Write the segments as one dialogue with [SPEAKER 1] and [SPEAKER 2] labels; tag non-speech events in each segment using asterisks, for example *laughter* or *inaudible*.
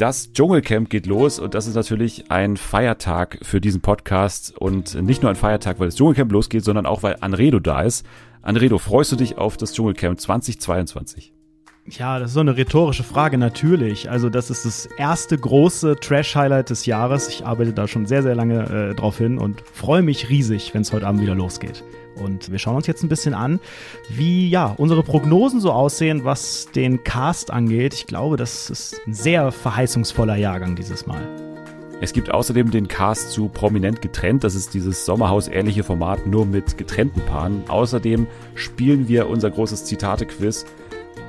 [SPEAKER 1] Das Dschungelcamp geht los und das ist natürlich ein Feiertag für diesen Podcast und nicht nur ein Feiertag, weil das Dschungelcamp losgeht, sondern auch, weil Anredo da ist. Anredo, freust du dich auf das Dschungelcamp 2022?
[SPEAKER 2] Ja, das ist so eine rhetorische Frage, natürlich. Also, das ist das erste große Trash-Highlight des Jahres. Ich arbeite da schon sehr, sehr lange äh, drauf hin und freue mich riesig, wenn es heute Abend wieder losgeht. Und wir schauen uns jetzt ein bisschen an, wie ja unsere Prognosen so aussehen, was den Cast angeht. Ich glaube, das ist ein sehr verheißungsvoller Jahrgang dieses Mal.
[SPEAKER 1] Es gibt außerdem den Cast zu Prominent getrennt. Das ist dieses Sommerhaus-ähnliche Format nur mit getrennten Paaren. Außerdem spielen wir unser großes Zitate-Quiz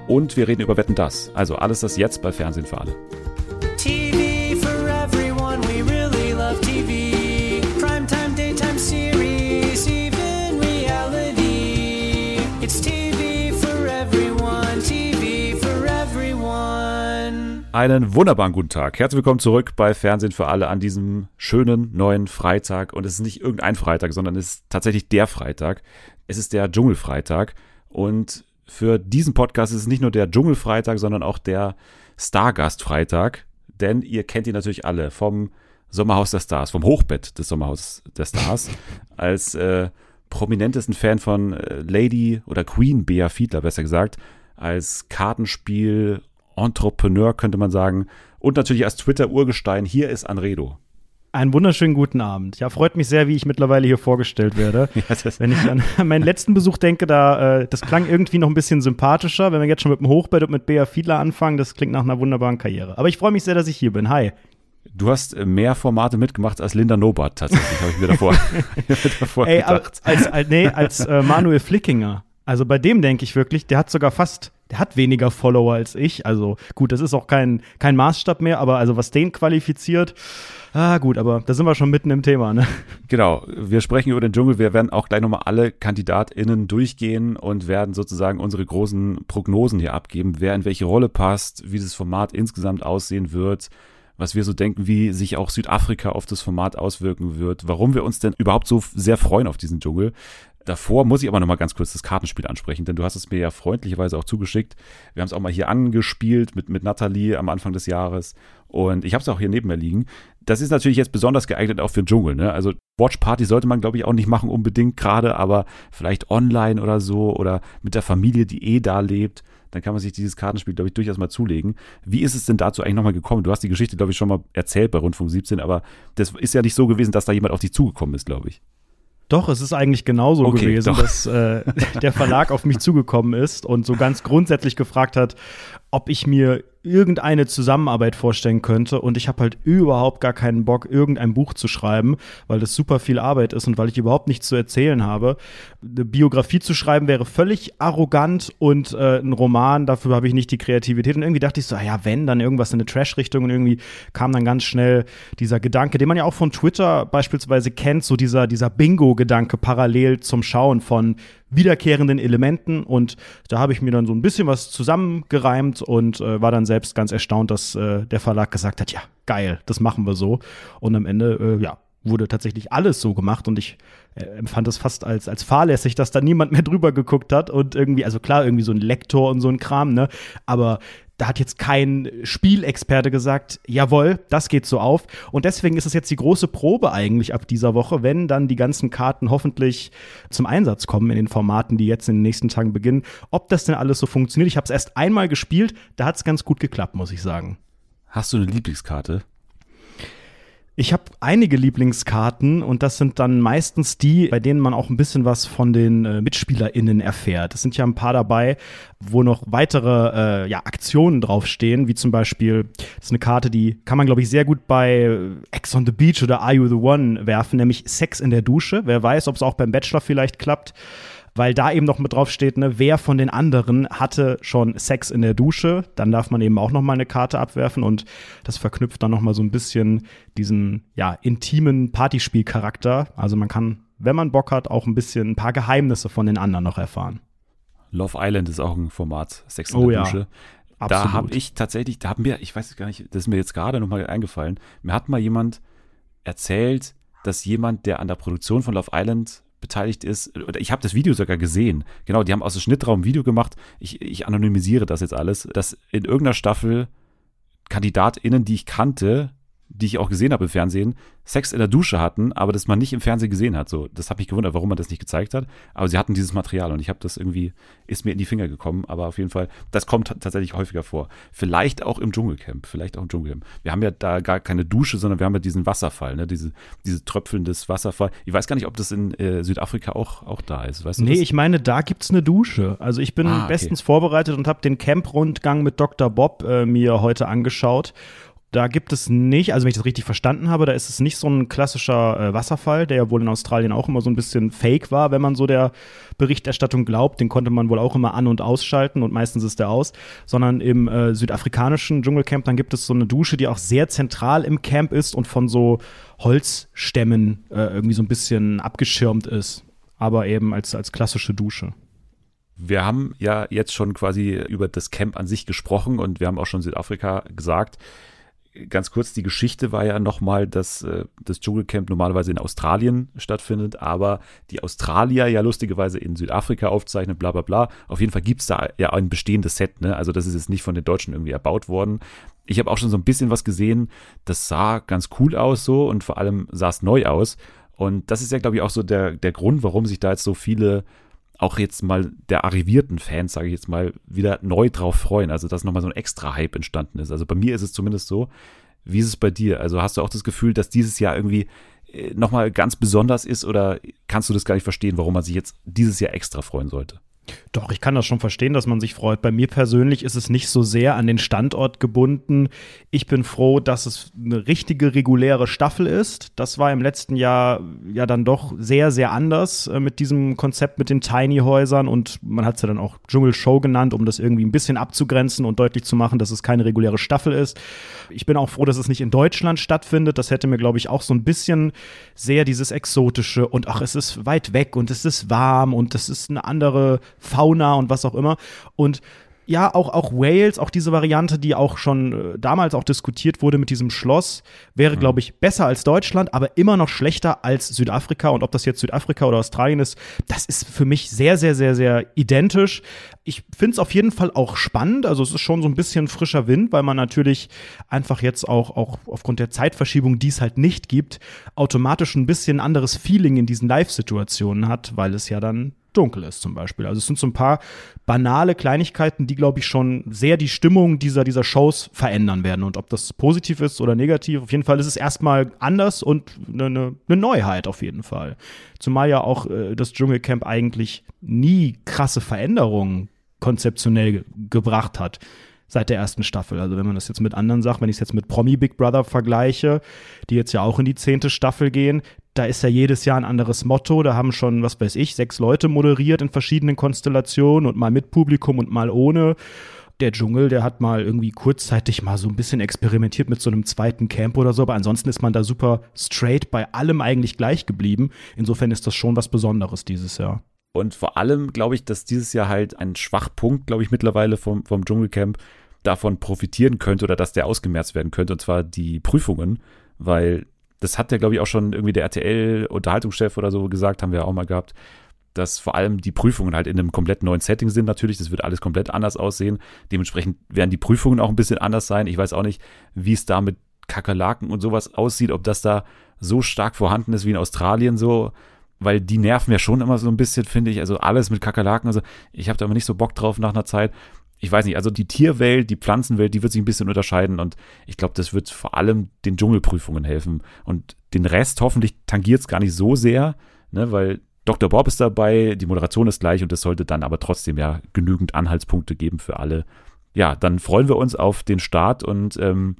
[SPEAKER 1] und wir reden über Wetten das. Also alles das jetzt bei Fernsehen für alle. Einen wunderbaren guten Tag. Herzlich willkommen zurück bei Fernsehen für alle an diesem schönen neuen Freitag. Und es ist nicht irgendein Freitag, sondern es ist tatsächlich der Freitag. Es ist der Dschungelfreitag. Und für diesen Podcast ist es nicht nur der Dschungelfreitag, sondern auch der Stargastfreitag. Denn ihr kennt ihn natürlich alle vom Sommerhaus der Stars, vom Hochbett des Sommerhaus der Stars. *laughs* als äh, prominentesten Fan von äh, Lady oder Queen Bea Fiedler, besser gesagt. Als Kartenspiel Entrepreneur, könnte man sagen. Und natürlich als Twitter-Urgestein, hier ist Anredo.
[SPEAKER 2] Einen wunderschönen guten Abend. Ja, freut mich sehr, wie ich mittlerweile hier vorgestellt werde. *laughs* ja, Wenn ich an *laughs* meinen letzten Besuch denke, da äh, das klang irgendwie noch ein bisschen sympathischer. Wenn wir jetzt schon mit dem Hochbett und mit Bea Fiedler anfangen, das klingt nach einer wunderbaren Karriere. Aber ich freue mich sehr, dass ich hier bin. Hi.
[SPEAKER 1] Du hast äh, mehr Formate mitgemacht als Linda Nobart tatsächlich, habe ich mir davor, *laughs*
[SPEAKER 2] davor Ey, gedacht. Als, als, nee, als äh, Manuel Flickinger. Also bei dem denke ich wirklich, der hat sogar fast der hat weniger Follower als ich. Also gut, das ist auch kein, kein Maßstab mehr, aber also was den qualifiziert, ah gut, aber da sind wir schon mitten im Thema, ne?
[SPEAKER 1] Genau, wir sprechen über den Dschungel. Wir werden auch gleich nochmal alle KandidatInnen durchgehen und werden sozusagen unsere großen Prognosen hier abgeben, wer in welche Rolle passt, wie das Format insgesamt aussehen wird was wir so denken, wie sich auch Südafrika auf das Format auswirken wird, warum wir uns denn überhaupt so sehr freuen auf diesen Dschungel. Davor muss ich aber noch mal ganz kurz das Kartenspiel ansprechen, denn du hast es mir ja freundlicherweise auch zugeschickt. Wir haben es auch mal hier angespielt mit, mit Nathalie am Anfang des Jahres und ich habe es auch hier neben mir liegen. Das ist natürlich jetzt besonders geeignet auch für den Dschungel. Ne? Also Watch Party sollte man, glaube ich, auch nicht machen unbedingt gerade, aber vielleicht online oder so oder mit der Familie, die eh da lebt. Dann kann man sich dieses Kartenspiel, glaube ich, durchaus mal zulegen. Wie ist es denn dazu eigentlich nochmal gekommen? Du hast die Geschichte, glaube ich, schon mal erzählt bei Rundfunk 17, aber das ist ja nicht so gewesen, dass da jemand auf dich zugekommen ist, glaube ich.
[SPEAKER 2] Doch, es ist eigentlich genauso okay, gewesen, doch. dass äh, *laughs* der Verlag auf mich zugekommen ist und so ganz grundsätzlich gefragt hat, ob ich mir irgendeine Zusammenarbeit vorstellen könnte und ich habe halt überhaupt gar keinen Bock, irgendein Buch zu schreiben, weil das super viel Arbeit ist und weil ich überhaupt nichts zu erzählen habe. Eine Biografie zu schreiben wäre völlig arrogant und äh, ein Roman, dafür habe ich nicht die Kreativität. Und irgendwie dachte ich so, ah ja, wenn, dann irgendwas in eine Trash-Richtung und irgendwie kam dann ganz schnell dieser Gedanke, den man ja auch von Twitter beispielsweise kennt, so dieser, dieser Bingo-Gedanke parallel zum Schauen von wiederkehrenden Elementen und da habe ich mir dann so ein bisschen was zusammengereimt und äh, war dann selbst ganz erstaunt, dass äh, der Verlag gesagt hat, ja, geil, das machen wir so. Und am Ende, äh, ja, wurde tatsächlich alles so gemacht und ich äh, empfand es fast als, als fahrlässig, dass da niemand mehr drüber geguckt hat und irgendwie, also klar, irgendwie so ein Lektor und so ein Kram, ne, aber da hat jetzt kein Spielexperte gesagt, jawohl, das geht so auf. Und deswegen ist es jetzt die große Probe eigentlich ab dieser Woche, wenn dann die ganzen Karten hoffentlich zum Einsatz kommen in den Formaten, die jetzt in den nächsten Tagen beginnen, ob das denn alles so funktioniert. Ich habe es erst einmal gespielt, da hat es ganz gut geklappt, muss ich sagen.
[SPEAKER 1] Hast du eine Lieblingskarte?
[SPEAKER 2] Ich habe einige Lieblingskarten und das sind dann meistens die, bei denen man auch ein bisschen was von den äh, MitspielerInnen erfährt. Es sind ja ein paar dabei, wo noch weitere äh, ja, Aktionen draufstehen, wie zum Beispiel, das ist eine Karte, die kann man, glaube ich, sehr gut bei Ex on the Beach oder Are You the One werfen, nämlich Sex in der Dusche. Wer weiß, ob es auch beim Bachelor vielleicht klappt weil da eben noch mit drauf steht, ne, wer von den anderen hatte schon Sex in der Dusche. Dann darf man eben auch noch mal eine Karte abwerfen und das verknüpft dann noch mal so ein bisschen diesen ja intimen Partyspielcharakter. Also man kann, wenn man Bock hat, auch ein bisschen ein paar Geheimnisse von den anderen noch erfahren.
[SPEAKER 1] Love Island ist auch ein Format, Sex in oh, der ja. Dusche. Absolut. Da habe ich tatsächlich, da haben wir, ich weiß gar nicht, das ist mir jetzt gerade noch mal eingefallen. Mir hat mal jemand erzählt, dass jemand, der an der Produktion von Love Island beteiligt ist. Ich habe das Video sogar gesehen. Genau, die haben aus dem Schnittraum ein Video gemacht. Ich, ich anonymisiere das jetzt alles, dass in irgendeiner Staffel KandidatInnen, die ich kannte, die ich auch gesehen habe im Fernsehen, Sex in der Dusche hatten, aber das man nicht im Fernsehen gesehen hat. So, das hat mich gewundert, warum man das nicht gezeigt hat. Aber sie hatten dieses Material und ich habe das irgendwie, ist mir in die Finger gekommen. Aber auf jeden Fall, das kommt tatsächlich häufiger vor. Vielleicht auch im Dschungelcamp, vielleicht auch im Dschungelcamp. Wir haben ja da gar keine Dusche, sondern wir haben ja diesen Wasserfall, ne? diese, diese tröpfelndes Wasserfall. Ich weiß gar nicht, ob das in äh, Südafrika auch, auch da ist. Weißt du
[SPEAKER 2] nee,
[SPEAKER 1] das?
[SPEAKER 2] ich meine, da gibt es eine Dusche. Also ich bin ah, okay. bestens vorbereitet und habe den Camp-Rundgang mit Dr. Bob äh, mir heute angeschaut. Da gibt es nicht, also wenn ich das richtig verstanden habe, da ist es nicht so ein klassischer äh, Wasserfall, der ja wohl in Australien auch immer so ein bisschen fake war, wenn man so der Berichterstattung glaubt. Den konnte man wohl auch immer an- und ausschalten und meistens ist der aus. Sondern im äh, südafrikanischen Dschungelcamp, dann gibt es so eine Dusche, die auch sehr zentral im Camp ist und von so Holzstämmen äh, irgendwie so ein bisschen abgeschirmt ist. Aber eben als, als klassische Dusche.
[SPEAKER 1] Wir haben ja jetzt schon quasi über das Camp an sich gesprochen und wir haben auch schon Südafrika gesagt ganz kurz, die Geschichte war ja nochmal, dass äh, das Dschungelcamp normalerweise in Australien stattfindet, aber die Australier ja lustigerweise in Südafrika aufzeichnen, bla bla bla. Auf jeden Fall gibt es da ja ein bestehendes Set, ne? Also das ist jetzt nicht von den Deutschen irgendwie erbaut worden. Ich habe auch schon so ein bisschen was gesehen, das sah ganz cool aus so und vor allem sah es neu aus. Und das ist ja, glaube ich, auch so der, der Grund, warum sich da jetzt so viele auch jetzt mal der arrivierten Fans, sage ich jetzt mal, wieder neu drauf freuen. Also, dass nochmal so ein extra Hype entstanden ist. Also bei mir ist es zumindest so. Wie ist es bei dir? Also hast du auch das Gefühl, dass dieses Jahr irgendwie äh, nochmal ganz besonders ist oder kannst du das gar nicht verstehen, warum man sich jetzt dieses Jahr extra freuen sollte?
[SPEAKER 2] Doch, ich kann das schon verstehen, dass man sich freut. Bei mir persönlich ist es nicht so sehr an den Standort gebunden. Ich bin froh, dass es eine richtige reguläre Staffel ist. Das war im letzten Jahr ja dann doch sehr, sehr anders äh, mit diesem Konzept mit den Tiny-Häusern und man hat es ja dann auch Dschungelshow genannt, um das irgendwie ein bisschen abzugrenzen und deutlich zu machen, dass es keine reguläre Staffel ist. Ich bin auch froh, dass es nicht in Deutschland stattfindet. Das hätte mir, glaube ich, auch so ein bisschen sehr dieses Exotische und ach, es ist weit weg und es ist warm und es ist eine andere Fauna und was auch immer. Und ja, auch, auch Wales, auch diese Variante, die auch schon äh, damals auch diskutiert wurde mit diesem Schloss, wäre, mhm. glaube ich, besser als Deutschland, aber immer noch schlechter als Südafrika. Und ob das jetzt Südafrika oder Australien ist, das ist für mich sehr, sehr, sehr, sehr identisch. Ich finde es auf jeden Fall auch spannend. Also es ist schon so ein bisschen frischer Wind, weil man natürlich einfach jetzt auch, auch aufgrund der Zeitverschiebung, die es halt nicht gibt, automatisch ein bisschen anderes Feeling in diesen Live-Situationen hat, weil es ja dann dunkel ist zum Beispiel. Also es sind so ein paar banale Kleinigkeiten, die, glaube ich, schon sehr die Stimmung dieser, dieser Shows verändern werden. Und ob das positiv ist oder negativ, auf jeden Fall ist es erstmal anders und eine, eine, eine Neuheit auf jeden Fall. Zumal ja auch äh, das Dschungelcamp eigentlich nie krasse Veränderungen konzeptionell ge gebracht hat seit der ersten Staffel. Also wenn man das jetzt mit anderen sagt, wenn ich es jetzt mit Promi Big Brother vergleiche, die jetzt ja auch in die zehnte Staffel gehen, da ist ja jedes Jahr ein anderes Motto. Da haben schon, was weiß ich, sechs Leute moderiert in verschiedenen Konstellationen und mal mit Publikum und mal ohne. Der Dschungel, der hat mal irgendwie kurzzeitig mal so ein bisschen experimentiert mit so einem zweiten Camp oder so, aber ansonsten ist man da super straight bei allem eigentlich gleich geblieben. Insofern ist das schon was Besonderes dieses Jahr.
[SPEAKER 1] Und vor allem glaube ich, dass dieses Jahr halt ein Schwachpunkt, glaube ich, mittlerweile vom, vom Dschungelcamp davon profitieren könnte oder dass der ausgemerzt werden könnte, und zwar die Prüfungen, weil das hat ja, glaube ich, auch schon irgendwie der RTL-Unterhaltungschef oder so gesagt, haben wir auch mal gehabt, dass vor allem die Prüfungen halt in einem komplett neuen Setting sind natürlich. Das wird alles komplett anders aussehen. Dementsprechend werden die Prüfungen auch ein bisschen anders sein. Ich weiß auch nicht, wie es da mit Kakerlaken und sowas aussieht, ob das da so stark vorhanden ist wie in Australien so, weil die nerven ja schon immer so ein bisschen, finde ich. Also alles mit Kakerlaken, also ich habe da immer nicht so Bock drauf nach einer Zeit ich weiß nicht, also die Tierwelt, die Pflanzenwelt, die wird sich ein bisschen unterscheiden und ich glaube, das wird vor allem den Dschungelprüfungen helfen. Und den Rest hoffentlich tangiert es gar nicht so sehr, ne, weil Dr. Bob ist dabei, die Moderation ist gleich und es sollte dann aber trotzdem ja genügend Anhaltspunkte geben für alle. Ja, dann freuen wir uns auf den Start und ähm,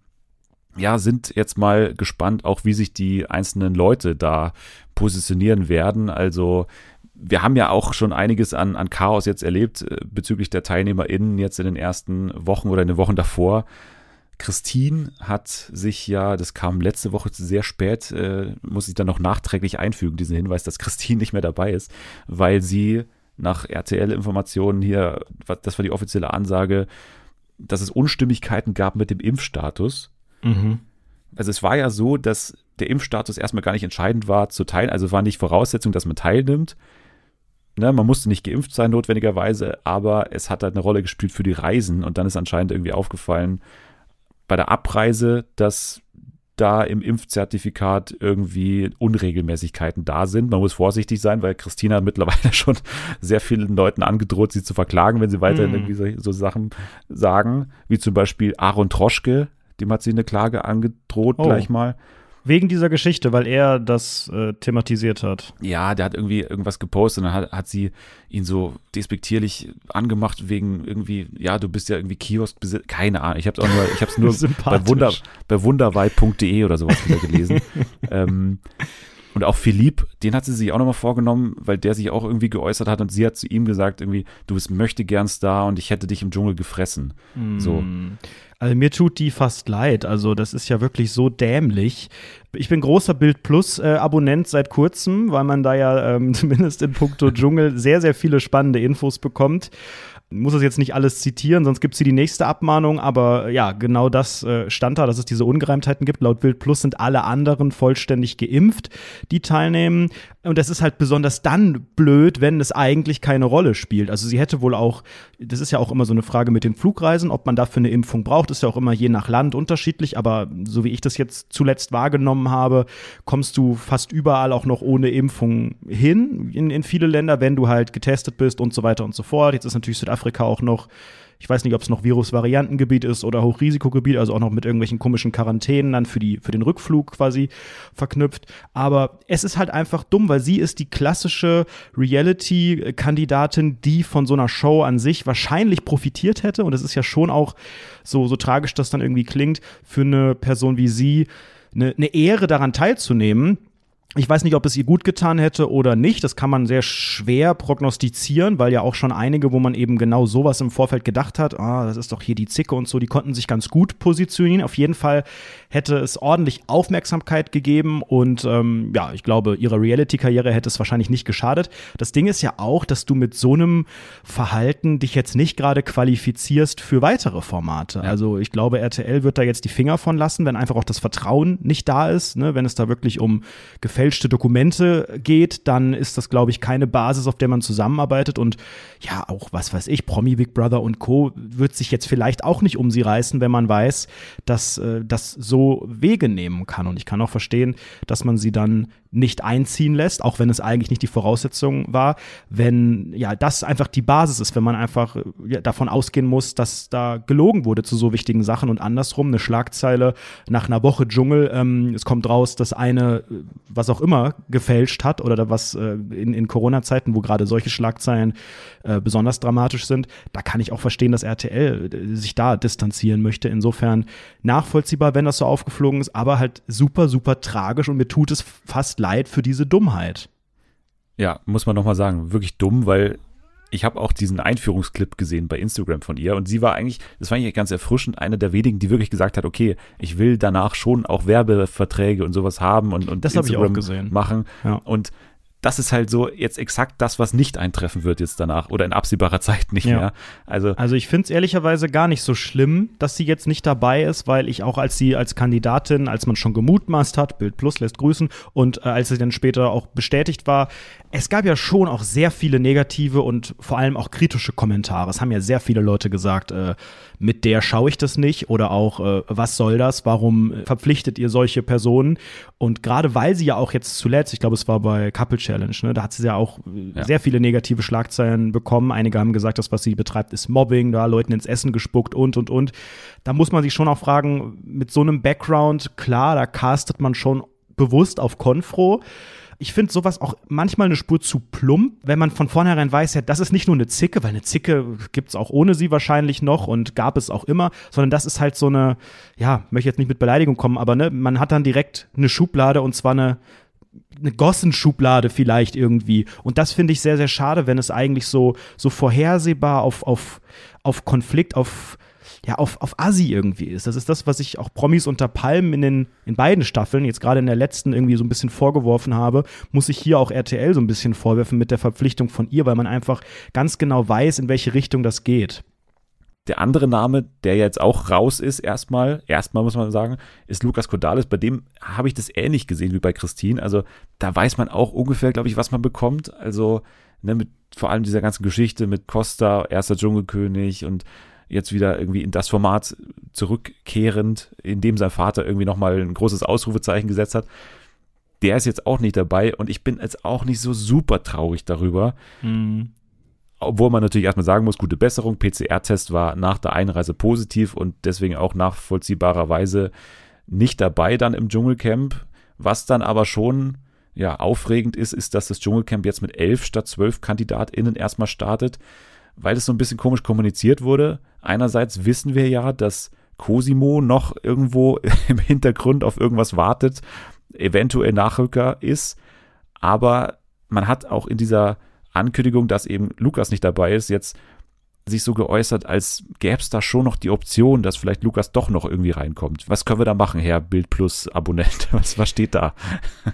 [SPEAKER 1] ja, sind jetzt mal gespannt, auch wie sich die einzelnen Leute da positionieren werden. Also wir haben ja auch schon einiges an, an Chaos jetzt erlebt äh, bezüglich der TeilnehmerInnen jetzt in den ersten Wochen oder in den Wochen davor. Christine hat sich ja, das kam letzte Woche sehr spät, äh, muss ich dann noch nachträglich einfügen, diesen Hinweis, dass Christine nicht mehr dabei ist, weil sie nach RTL-Informationen hier, das war die offizielle Ansage, dass es Unstimmigkeiten gab mit dem Impfstatus. Mhm. Also es war ja so, dass der Impfstatus erstmal gar nicht entscheidend war zu teilen, also war nicht Voraussetzung, dass man teilnimmt. Ne, man musste nicht geimpft sein notwendigerweise, aber es hat halt eine Rolle gespielt für die Reisen und dann ist anscheinend irgendwie aufgefallen, bei der Abreise, dass da im Impfzertifikat irgendwie Unregelmäßigkeiten da sind. Man muss vorsichtig sein, weil Christina hat mittlerweile *laughs* schon sehr vielen Leuten angedroht, sie zu verklagen, wenn sie weiterhin mm. irgendwie so, so, Sachen sagen, wie zum Beispiel Aaron Troschke, dem hat sie eine Klage angedroht oh. gleich mal.
[SPEAKER 2] Wegen dieser Geschichte, weil er das äh, thematisiert hat.
[SPEAKER 1] Ja, der hat irgendwie irgendwas gepostet und dann hat, hat sie ihn so despektierlich angemacht wegen irgendwie, ja, du bist ja irgendwie Kioskbesitzer, keine Ahnung, ich habe es auch nur, ich habe es nur *laughs* bei, Wunder, bei wunderwei.de oder sowas wieder gelesen. *laughs* ähm, und auch Philipp, den hat sie sich auch nochmal vorgenommen, weil der sich auch irgendwie geäußert hat und sie hat zu ihm gesagt, irgendwie, du bist möchte gern Star und ich hätte dich im Dschungel gefressen. Mm. So.
[SPEAKER 2] Also mir tut die fast leid. Also das ist ja wirklich so dämlich. Ich bin großer Bild Plus äh, Abonnent seit kurzem, weil man da ja ähm, *laughs* zumindest in puncto Dschungel sehr, sehr viele spannende Infos bekommt muss es jetzt nicht alles zitieren, sonst gibt es hier die nächste Abmahnung, aber ja, genau das äh, stand da, dass es diese Ungereimtheiten gibt. Laut Wild Plus sind alle anderen vollständig geimpft, die teilnehmen. Und das ist halt besonders dann blöd, wenn es eigentlich keine Rolle spielt. Also sie hätte wohl auch, das ist ja auch immer so eine Frage mit den Flugreisen, ob man dafür eine Impfung braucht, ist ja auch immer je nach Land unterschiedlich, aber so wie ich das jetzt zuletzt wahrgenommen habe, kommst du fast überall auch noch ohne Impfung hin in, in viele Länder, wenn du halt getestet bist und so weiter und so fort. Jetzt ist natürlich Südafrika auch noch ich weiß nicht, ob es noch Virusvariantengebiet ist oder Hochrisikogebiet, also auch noch mit irgendwelchen komischen Quarantänen dann für, die, für den Rückflug quasi verknüpft. Aber es ist halt einfach dumm, weil sie ist die klassische Reality-Kandidatin, die von so einer Show an sich wahrscheinlich profitiert hätte. Und es ist ja schon auch so, so tragisch, das dann irgendwie klingt, für eine Person wie sie eine, eine Ehre daran teilzunehmen ich weiß nicht, ob es ihr gut getan hätte oder nicht. Das kann man sehr schwer prognostizieren, weil ja auch schon einige, wo man eben genau sowas im Vorfeld gedacht hat, ah, das ist doch hier die Zicke und so, die konnten sich ganz gut positionieren. Auf jeden Fall hätte es ordentlich Aufmerksamkeit gegeben und ähm, ja, ich glaube, ihrer Reality-Karriere hätte es wahrscheinlich nicht geschadet. Das Ding ist ja auch, dass du mit so einem Verhalten dich jetzt nicht gerade qualifizierst für weitere Formate. Ja. Also ich glaube, RTL wird da jetzt die Finger von lassen, wenn einfach auch das Vertrauen nicht da ist, ne? wenn es da wirklich um gefälschte Dokumente geht, dann ist das, glaube ich, keine Basis, auf der man zusammenarbeitet und ja, auch was weiß ich, Promi Big Brother und Co. wird sich jetzt vielleicht auch nicht um sie reißen, wenn man weiß, dass äh, das so Wege nehmen kann. Und ich kann auch verstehen, dass man sie dann nicht einziehen lässt, auch wenn es eigentlich nicht die Voraussetzung war, wenn ja das einfach die Basis ist, wenn man einfach ja, davon ausgehen muss, dass da gelogen wurde zu so wichtigen Sachen und andersrum eine Schlagzeile nach einer Woche Dschungel, ähm, es kommt raus, dass eine was auch immer gefälscht hat oder was äh, in, in Corona-Zeiten, wo gerade solche Schlagzeilen äh, besonders dramatisch sind, da kann ich auch verstehen, dass RTL äh, sich da distanzieren möchte. Insofern nachvollziehbar, wenn das so aufgeflogen ist, aber halt super, super tragisch und mir tut es fast leid für diese Dummheit.
[SPEAKER 1] Ja, muss man nochmal sagen, wirklich dumm, weil ich habe auch diesen Einführungsclip gesehen bei Instagram von ihr und sie war eigentlich, das fand ich ganz erfrischend, eine der wenigen, die wirklich gesagt hat, okay, ich will danach schon auch Werbeverträge und sowas haben und, und
[SPEAKER 2] das Instagram
[SPEAKER 1] machen. Ja. Und das ist halt so jetzt exakt das, was nicht eintreffen wird jetzt danach oder in absehbarer Zeit nicht ja. mehr.
[SPEAKER 2] Also, also ich finde es ehrlicherweise gar nicht so schlimm, dass sie jetzt nicht dabei ist, weil ich auch als sie als Kandidatin, als man schon gemutmaßt hat, Bild Plus lässt grüßen und äh, als sie dann später auch bestätigt war, es gab ja schon auch sehr viele negative und vor allem auch kritische Kommentare. Es haben ja sehr viele Leute gesagt, äh, mit der schaue ich das nicht oder auch, äh, was soll das? Warum verpflichtet ihr solche Personen? Und gerade weil sie ja auch jetzt zuletzt, ich glaube, es war bei Couple Challenge, ne, da hat sie ja auch äh, ja. sehr viele negative Schlagzeilen bekommen. Einige haben gesagt, das, was sie betreibt, ist Mobbing, da Leuten ins Essen gespuckt und, und, und. Da muss man sich schon auch fragen, mit so einem Background, klar, da castet man schon bewusst auf Konfro ich finde sowas auch manchmal eine Spur zu plump, wenn man von vornherein weiß, ja, das ist nicht nur eine Zicke, weil eine Zicke gibt es auch ohne sie wahrscheinlich noch und gab es auch immer, sondern das ist halt so eine, ja, möchte jetzt nicht mit Beleidigung kommen, aber ne, man hat dann direkt eine Schublade und zwar eine, eine Gossenschublade vielleicht irgendwie. Und das finde ich sehr, sehr schade, wenn es eigentlich so, so vorhersehbar auf, auf, auf Konflikt, auf ja, auf, auf Assi irgendwie ist. Das ist das, was ich auch Promis unter Palmen in, den, in beiden Staffeln, jetzt gerade in der letzten irgendwie so ein bisschen vorgeworfen habe, muss ich hier auch RTL so ein bisschen vorwerfen mit der Verpflichtung von ihr, weil man einfach ganz genau weiß, in welche Richtung das geht.
[SPEAKER 1] Der andere Name, der jetzt auch raus ist, erstmal, erstmal muss man sagen, ist Lukas Kodalis. Bei dem habe ich das ähnlich gesehen wie bei Christine. Also da weiß man auch ungefähr, glaube ich, was man bekommt. Also ne, mit vor allem dieser ganzen Geschichte mit Costa, erster Dschungelkönig und jetzt wieder irgendwie in das Format zurückkehrend, in dem sein Vater irgendwie nochmal ein großes Ausrufezeichen gesetzt hat. Der ist jetzt auch nicht dabei und ich bin jetzt auch nicht so super traurig darüber. Mhm. Obwohl man natürlich erstmal sagen muss, gute Besserung. PCR-Test war nach der Einreise positiv und deswegen auch nachvollziehbarerweise nicht dabei dann im Dschungelcamp. Was dann aber schon ja, aufregend ist, ist, dass das Dschungelcamp jetzt mit elf statt zwölf KandidatInnen erstmal startet, weil es so ein bisschen komisch kommuniziert wurde. Einerseits wissen wir ja, dass Cosimo noch irgendwo *laughs* im Hintergrund auf irgendwas wartet, eventuell Nachrücker ist, aber man hat auch in dieser Ankündigung, dass eben Lukas nicht dabei ist, jetzt sich so geäußert, als gäbe es da schon noch die Option, dass vielleicht Lukas doch noch irgendwie reinkommt. Was können wir da machen, Herr Bild Plus Abonnent? *laughs* Was, was steht da?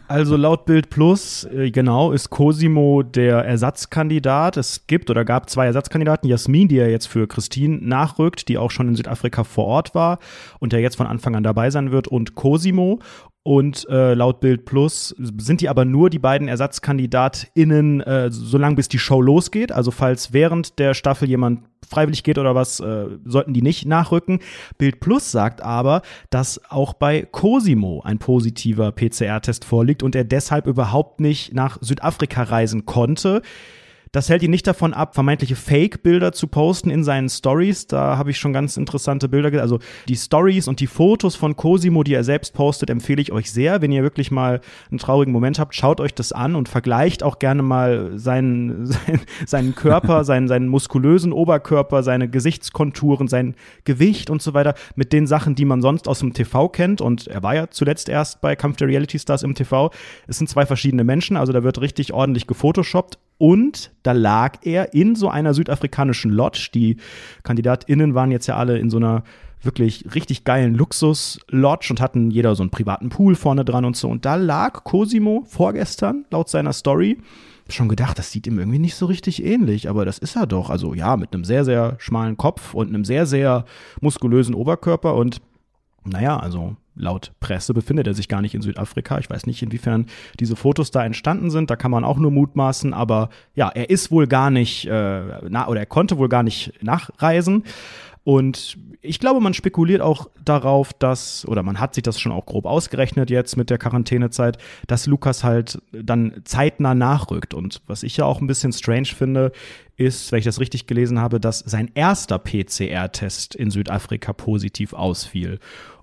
[SPEAKER 2] Also laut Bild Plus, äh, genau, ist Cosimo der Ersatzkandidat. Es gibt oder gab zwei Ersatzkandidaten. Jasmin, die ja jetzt für Christine nachrückt, die auch schon in Südafrika vor Ort war und der jetzt von Anfang an dabei sein wird, und Cosimo. Und äh, laut Bild Plus sind die aber nur die beiden ErsatzkandidatInnen, äh, solange bis die Show losgeht. Also falls während der Staffel jemand freiwillig geht oder was, äh, sollten die nicht nachrücken. Bild Plus sagt aber, dass auch bei Cosimo ein positiver PCR-Test vorliegt und er deshalb überhaupt nicht nach Südafrika reisen konnte. Das hält ihn nicht davon ab, vermeintliche Fake-Bilder zu posten in seinen Stories. Da habe ich schon ganz interessante Bilder. Also die Stories und die Fotos von Cosimo, die er selbst postet, empfehle ich euch sehr. Wenn ihr wirklich mal einen traurigen Moment habt, schaut euch das an und vergleicht auch gerne mal seinen, *laughs* seinen, seinen Körper, seinen, seinen muskulösen Oberkörper, seine Gesichtskonturen, sein Gewicht und so weiter mit den Sachen, die man sonst aus dem TV kennt. Und er war ja zuletzt erst bei Kampf der Reality Stars im TV. Es sind zwei verschiedene Menschen, also da wird richtig ordentlich gefotoshoppt und da lag er in so einer südafrikanischen Lodge. Die KandidatInnen waren jetzt ja alle in so einer wirklich richtig geilen Luxus-Lodge und hatten jeder so einen privaten Pool vorne dran und so. Und da lag Cosimo vorgestern, laut seiner Story, schon gedacht, das sieht ihm irgendwie nicht so richtig ähnlich, aber das ist er doch. Also ja, mit einem sehr, sehr schmalen Kopf und einem sehr, sehr muskulösen Oberkörper und naja, also laut Presse befindet er sich gar nicht in Südafrika. Ich weiß nicht, inwiefern diese Fotos da entstanden sind. Da kann man auch nur mutmaßen. Aber ja, er ist wohl gar nicht, äh, na, oder er konnte wohl gar nicht nachreisen. Und ich glaube, man spekuliert auch darauf, dass, oder man hat sich das schon auch grob ausgerechnet jetzt mit der Quarantänezeit, dass Lukas halt dann zeitnah nachrückt. Und was ich ja auch ein bisschen strange finde, ist, wenn ich das richtig gelesen habe, dass sein erster PCR-Test in Südafrika positiv ausfiel.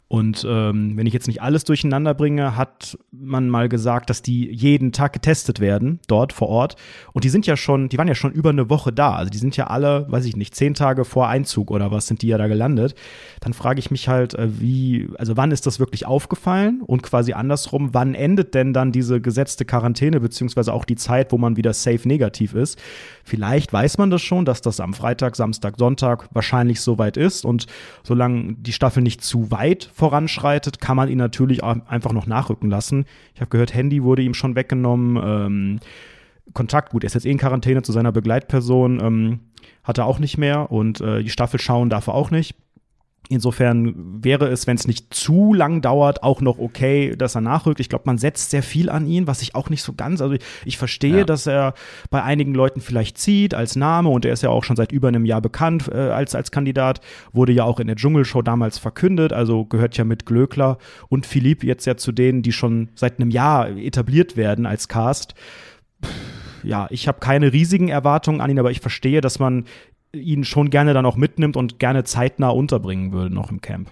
[SPEAKER 2] Und ähm, wenn ich jetzt nicht alles durcheinander bringe, hat man mal gesagt, dass die jeden Tag getestet werden, dort vor Ort. Und die sind ja schon, die waren ja schon über eine Woche da. Also die sind ja alle, weiß ich nicht, zehn Tage vor Einzug oder was sind die ja da gelandet. Dann frage ich mich halt, äh, wie, also wann ist das wirklich aufgefallen? Und quasi andersrum, wann endet denn dann diese gesetzte Quarantäne, beziehungsweise auch die Zeit, wo man wieder safe negativ ist? Vielleicht weiß man das schon, dass das am Freitag, Samstag, Sonntag wahrscheinlich soweit ist. Und solange die Staffel nicht zu weit voranschreitet, kann man ihn natürlich einfach noch nachrücken lassen. Ich habe gehört, Handy wurde ihm schon weggenommen. Ähm, Kontakt, gut, er ist jetzt eh in Quarantäne zu seiner Begleitperson, ähm, hat er auch nicht mehr und äh, die Staffel schauen darf er auch nicht. Insofern wäre es, wenn es nicht zu lang dauert, auch noch okay, dass er nachrückt. Ich glaube, man setzt sehr viel an ihn, was ich auch nicht so ganz. Also ich, ich verstehe, ja. dass er bei einigen Leuten vielleicht zieht als Name und er ist ja auch schon seit über einem Jahr bekannt äh, als, als Kandidat, wurde ja auch in der Dschungelshow damals verkündet, also gehört ja mit Glöckler und Philipp jetzt ja zu denen, die schon seit einem Jahr etabliert werden als Cast. ja, ich habe keine riesigen Erwartungen an ihn, aber ich verstehe, dass man ihn schon gerne dann auch mitnimmt und gerne zeitnah unterbringen würde noch im Camp.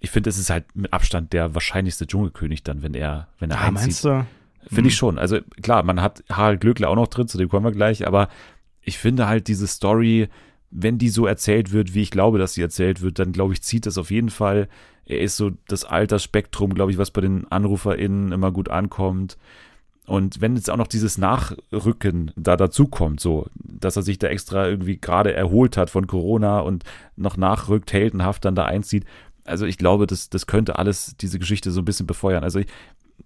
[SPEAKER 1] Ich finde, es ist halt mit Abstand der wahrscheinlichste Dschungelkönig dann, wenn er, wenn er
[SPEAKER 2] ja, einzieht. Meinst du?
[SPEAKER 1] Finde hm. ich schon. Also klar, man hat Harald Glöckler auch noch drin, zu dem kommen wir gleich, aber ich finde halt diese Story, wenn die so erzählt wird, wie ich glaube, dass sie erzählt wird, dann glaube ich, zieht das auf jeden Fall. Er ist so das Altersspektrum, glaube ich, was bei den AnruferInnen immer gut ankommt. Und wenn jetzt auch noch dieses Nachrücken da dazukommt, so, dass er sich da extra irgendwie gerade erholt hat von Corona und noch nachrückt, heldenhaft dann da einzieht. Also ich glaube, das, das könnte alles diese Geschichte so ein bisschen befeuern. Also ich,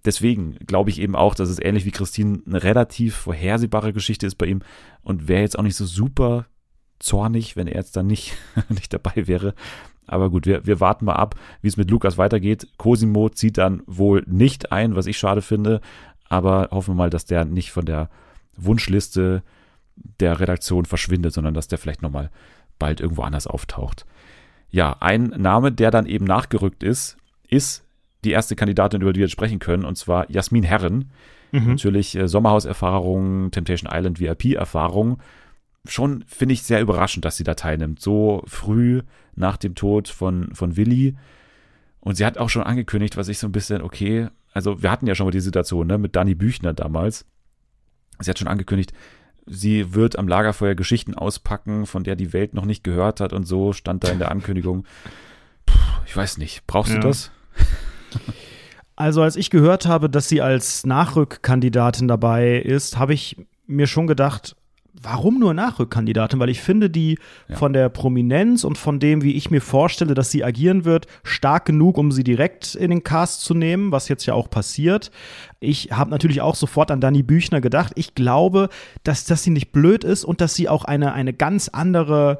[SPEAKER 1] deswegen glaube ich eben auch, dass es ähnlich wie Christine eine relativ vorhersehbare Geschichte ist bei ihm und wäre jetzt auch nicht so super zornig, wenn er jetzt dann nicht, *laughs* nicht dabei wäre. Aber gut, wir, wir warten mal ab, wie es mit Lukas weitergeht. Cosimo zieht dann wohl nicht ein, was ich schade finde. Aber hoffen wir mal, dass der nicht von der Wunschliste der Redaktion verschwindet, sondern dass der vielleicht nochmal bald irgendwo anders auftaucht. Ja, ein Name, der dann eben nachgerückt ist, ist die erste Kandidatin, über die wir sprechen können, und zwar Jasmin Herren. Mhm. Natürlich äh, Sommerhauserfahrung, Temptation Island VIP-Erfahrung. Schon finde ich sehr überraschend, dass sie da teilnimmt. So früh nach dem Tod von, von Willi. Und sie hat auch schon angekündigt, was ich so ein bisschen, okay, also wir hatten ja schon mal die Situation ne, mit Dani Büchner damals. Sie hat schon angekündigt, sie wird am Lagerfeuer Geschichten auspacken, von der die Welt noch nicht gehört hat und so stand da in der Ankündigung. Puh, ich weiß nicht, brauchst ja. du das?
[SPEAKER 2] Also als ich gehört habe, dass sie als Nachrückkandidatin dabei ist, habe ich mir schon gedacht, warum nur Nachrückkandidatin? Weil ich finde die ja. von der Prominenz und von dem, wie ich mir vorstelle, dass sie agieren wird, stark genug, um sie direkt in den Cast zu nehmen, was jetzt ja auch passiert. Ich habe natürlich auch sofort an Dani Büchner gedacht. Ich glaube, dass, dass sie nicht blöd ist und dass sie auch eine, eine ganz andere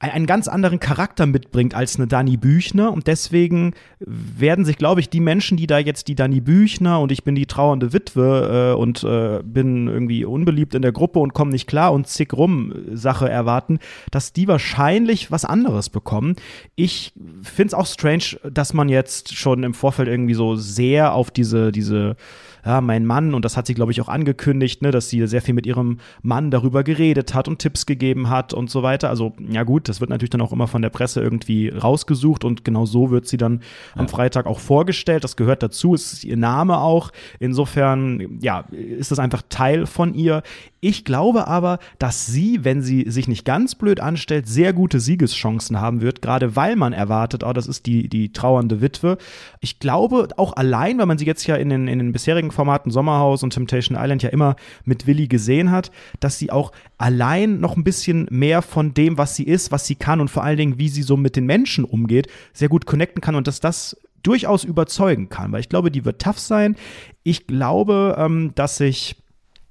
[SPEAKER 2] einen ganz anderen Charakter mitbringt als eine Dani Büchner. Und deswegen werden sich, glaube ich, die Menschen, die da jetzt die Dani Büchner und ich bin die trauernde Witwe äh, und äh, bin irgendwie unbeliebt in der Gruppe und komme nicht klar und zick rum Sache erwarten, dass die wahrscheinlich was anderes bekommen. Ich finde es auch strange, dass man jetzt schon im Vorfeld irgendwie so sehr auf diese, diese ja, mein Mann, und das hat sie, glaube ich, auch angekündigt, ne, dass sie sehr viel mit ihrem Mann darüber geredet hat und Tipps gegeben hat und so weiter. Also, ja gut, das wird natürlich dann auch immer von der Presse irgendwie rausgesucht und genau so wird sie dann ja. am Freitag auch vorgestellt. Das gehört dazu, es ist ihr Name auch. Insofern, ja, ist das einfach Teil von ihr. Ich glaube aber, dass sie, wenn sie sich nicht ganz blöd anstellt, sehr gute Siegeschancen haben wird, gerade weil man erwartet, oh, das ist die, die trauernde Witwe. Ich glaube auch allein, weil man sie jetzt ja in den, in den bisherigen Formaten Sommerhaus und Temptation Island ja immer mit Willi gesehen hat, dass sie auch allein noch ein bisschen mehr von dem, was sie ist, was sie kann und vor allen Dingen, wie sie so mit den Menschen umgeht, sehr gut connecten kann und dass das durchaus überzeugen kann, weil ich glaube, die wird tough sein. Ich glaube, ähm, dass sich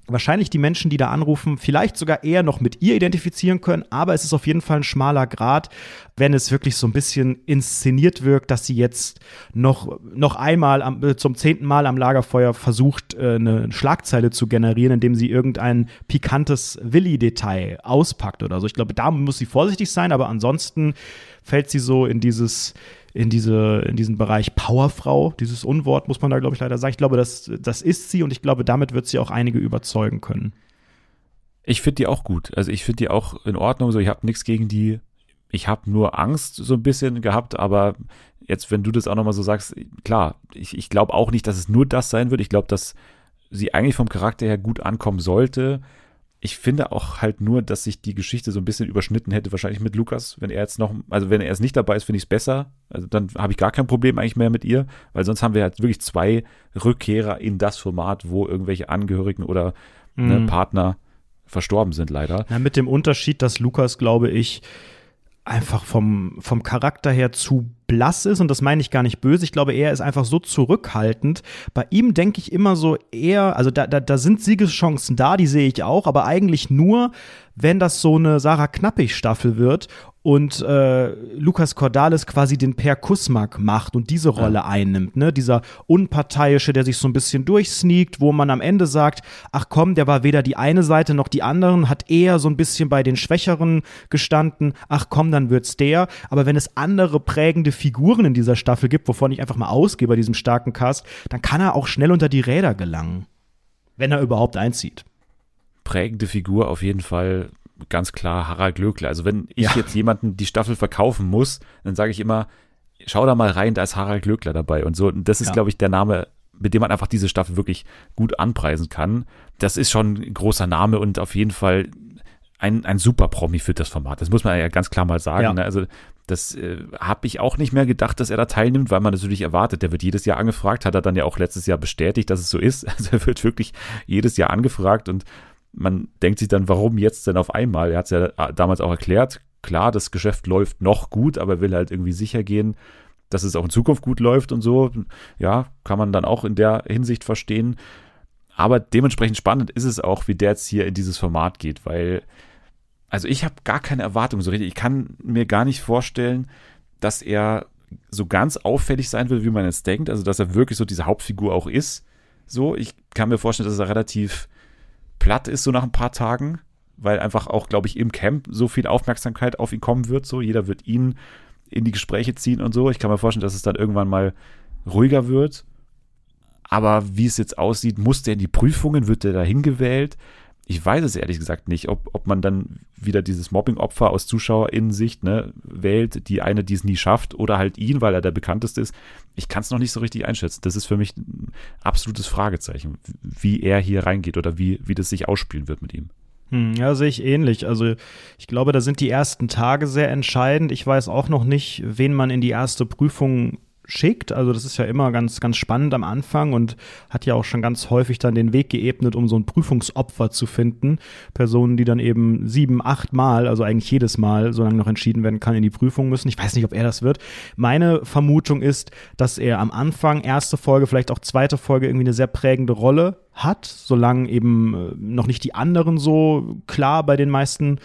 [SPEAKER 2] wahrscheinlich die Menschen, die da anrufen, vielleicht sogar eher noch mit ihr identifizieren können, aber es ist auf jeden Fall ein schmaler Grad, wenn es wirklich so ein bisschen inszeniert wirkt, dass sie jetzt noch, noch einmal am, äh, zum zehnten Mal am Lagerfeuer versucht, äh, eine Schlagzeile zu generieren, indem sie irgendein pikantes Willi-Detail auspackt oder so. Ich glaube, da muss sie vorsichtig sein, aber ansonsten fällt sie so in dieses in, diese, in diesen Bereich Powerfrau. Dieses Unwort muss man da, glaube ich, leider sagen. Ich glaube, das, das ist sie und ich glaube, damit wird sie auch einige überzeugen können.
[SPEAKER 1] Ich finde die auch gut. Also ich finde die auch in Ordnung. So, ich habe nichts gegen die. Ich habe nur Angst so ein bisschen gehabt, aber jetzt, wenn du das auch nochmal so sagst, klar, ich, ich glaube auch nicht, dass es nur das sein wird. Ich glaube, dass sie eigentlich vom Charakter her gut ankommen sollte ich finde auch halt nur, dass sich die Geschichte so ein bisschen überschnitten hätte, wahrscheinlich mit Lukas, wenn er jetzt noch, also wenn er jetzt nicht dabei ist, finde ich es besser. Also dann habe ich gar kein Problem eigentlich mehr mit ihr, weil sonst haben wir halt wirklich zwei Rückkehrer in das Format, wo irgendwelche Angehörigen oder ne, mhm. ne, Partner verstorben sind, leider.
[SPEAKER 2] Ja, mit dem Unterschied, dass Lukas, glaube ich, einfach vom, vom Charakter her zu blass ist und das meine ich gar nicht böse. Ich glaube, er ist einfach so zurückhaltend. Bei ihm denke ich immer so eher, also da, da, da sind Siegeschancen da, die sehe ich auch, aber eigentlich nur, wenn das so eine Sarah Knappig-Staffel wird und äh, Lukas Cordalis quasi den Per Kusmak macht und diese Rolle ja. einnimmt, ne? Dieser Unparteiische, der sich so ein bisschen durchsneakt, wo man am Ende sagt, ach komm, der war weder die eine Seite noch die anderen, hat eher so ein bisschen bei den Schwächeren gestanden, ach komm, dann wird's der. Aber wenn es andere prägende Figuren in dieser Staffel gibt, wovon ich einfach mal ausgehe bei diesem starken Cast, dann kann er auch schnell unter die Räder gelangen. Wenn er überhaupt einzieht
[SPEAKER 1] prägende Figur auf jeden Fall ganz klar Harald Glöckler. Also wenn ich ja. jetzt jemanden die Staffel verkaufen muss, dann sage ich immer, schau da mal rein, da ist Harald Glöckler dabei und so. Und das ist, ja. glaube ich, der Name, mit dem man einfach diese Staffel wirklich gut anpreisen kann. Das ist schon ein großer Name und auf jeden Fall ein, ein super Promi für das Format. Das muss man ja ganz klar mal sagen. Ja. Ne? Also das äh, habe ich auch nicht mehr gedacht, dass er da teilnimmt, weil man natürlich erwartet, der wird jedes Jahr angefragt, hat er dann ja auch letztes Jahr bestätigt, dass es so ist. *laughs* Also er wird wirklich jedes Jahr angefragt und man denkt sich dann, warum jetzt denn auf einmal? Er hat es ja äh, damals auch erklärt. Klar, das Geschäft läuft noch gut, aber er will halt irgendwie sicher gehen, dass es auch in Zukunft gut läuft und so. Ja, kann man dann auch in der Hinsicht verstehen. Aber dementsprechend spannend ist es auch, wie der jetzt hier in dieses Format geht, weil, also ich habe gar keine Erwartung so richtig. Ich kann mir gar nicht vorstellen, dass er so ganz auffällig sein will, wie man jetzt denkt. Also, dass er wirklich so diese Hauptfigur auch ist. So, ich kann mir vorstellen, dass er relativ platt ist, so nach ein paar Tagen. weil einfach auch, glaube ich, im Camp so viel Aufmerksamkeit auf ihn kommen wird. So, jeder wird ihn in die Gespräche ziehen und so. Ich kann mir vorstellen, dass es dann irgendwann mal ruhiger wird. Aber wie es jetzt aussieht, muss der in die Prüfungen, wird der dahin gewählt? Ich weiß es ehrlich gesagt nicht, ob, ob man dann wieder dieses Mobbing-Opfer aus ZuschauerInnen-Sicht ne, wählt, die eine, die es nie schafft, oder halt ihn, weil er der bekannteste ist. Ich kann es noch nicht so richtig einschätzen. Das ist für mich ein absolutes Fragezeichen, wie er hier reingeht oder wie, wie das sich ausspielen wird mit ihm.
[SPEAKER 2] Hm, ja, sehe ich ähnlich. Also ich glaube, da sind die ersten Tage sehr entscheidend. Ich weiß auch noch nicht, wen man in die erste Prüfung schickt. Also das ist ja immer ganz, ganz spannend am Anfang und hat ja auch schon ganz häufig dann den Weg geebnet, um so ein Prüfungsopfer zu finden. Personen, die dann eben sieben, acht Mal, also eigentlich jedes Mal, solange noch entschieden werden kann, in die Prüfung müssen. Ich weiß nicht, ob er das wird. Meine Vermutung ist, dass er am Anfang, erste Folge, vielleicht auch zweite Folge, irgendwie eine sehr prägende Rolle hat, solange eben äh, noch nicht die anderen so klar bei den meisten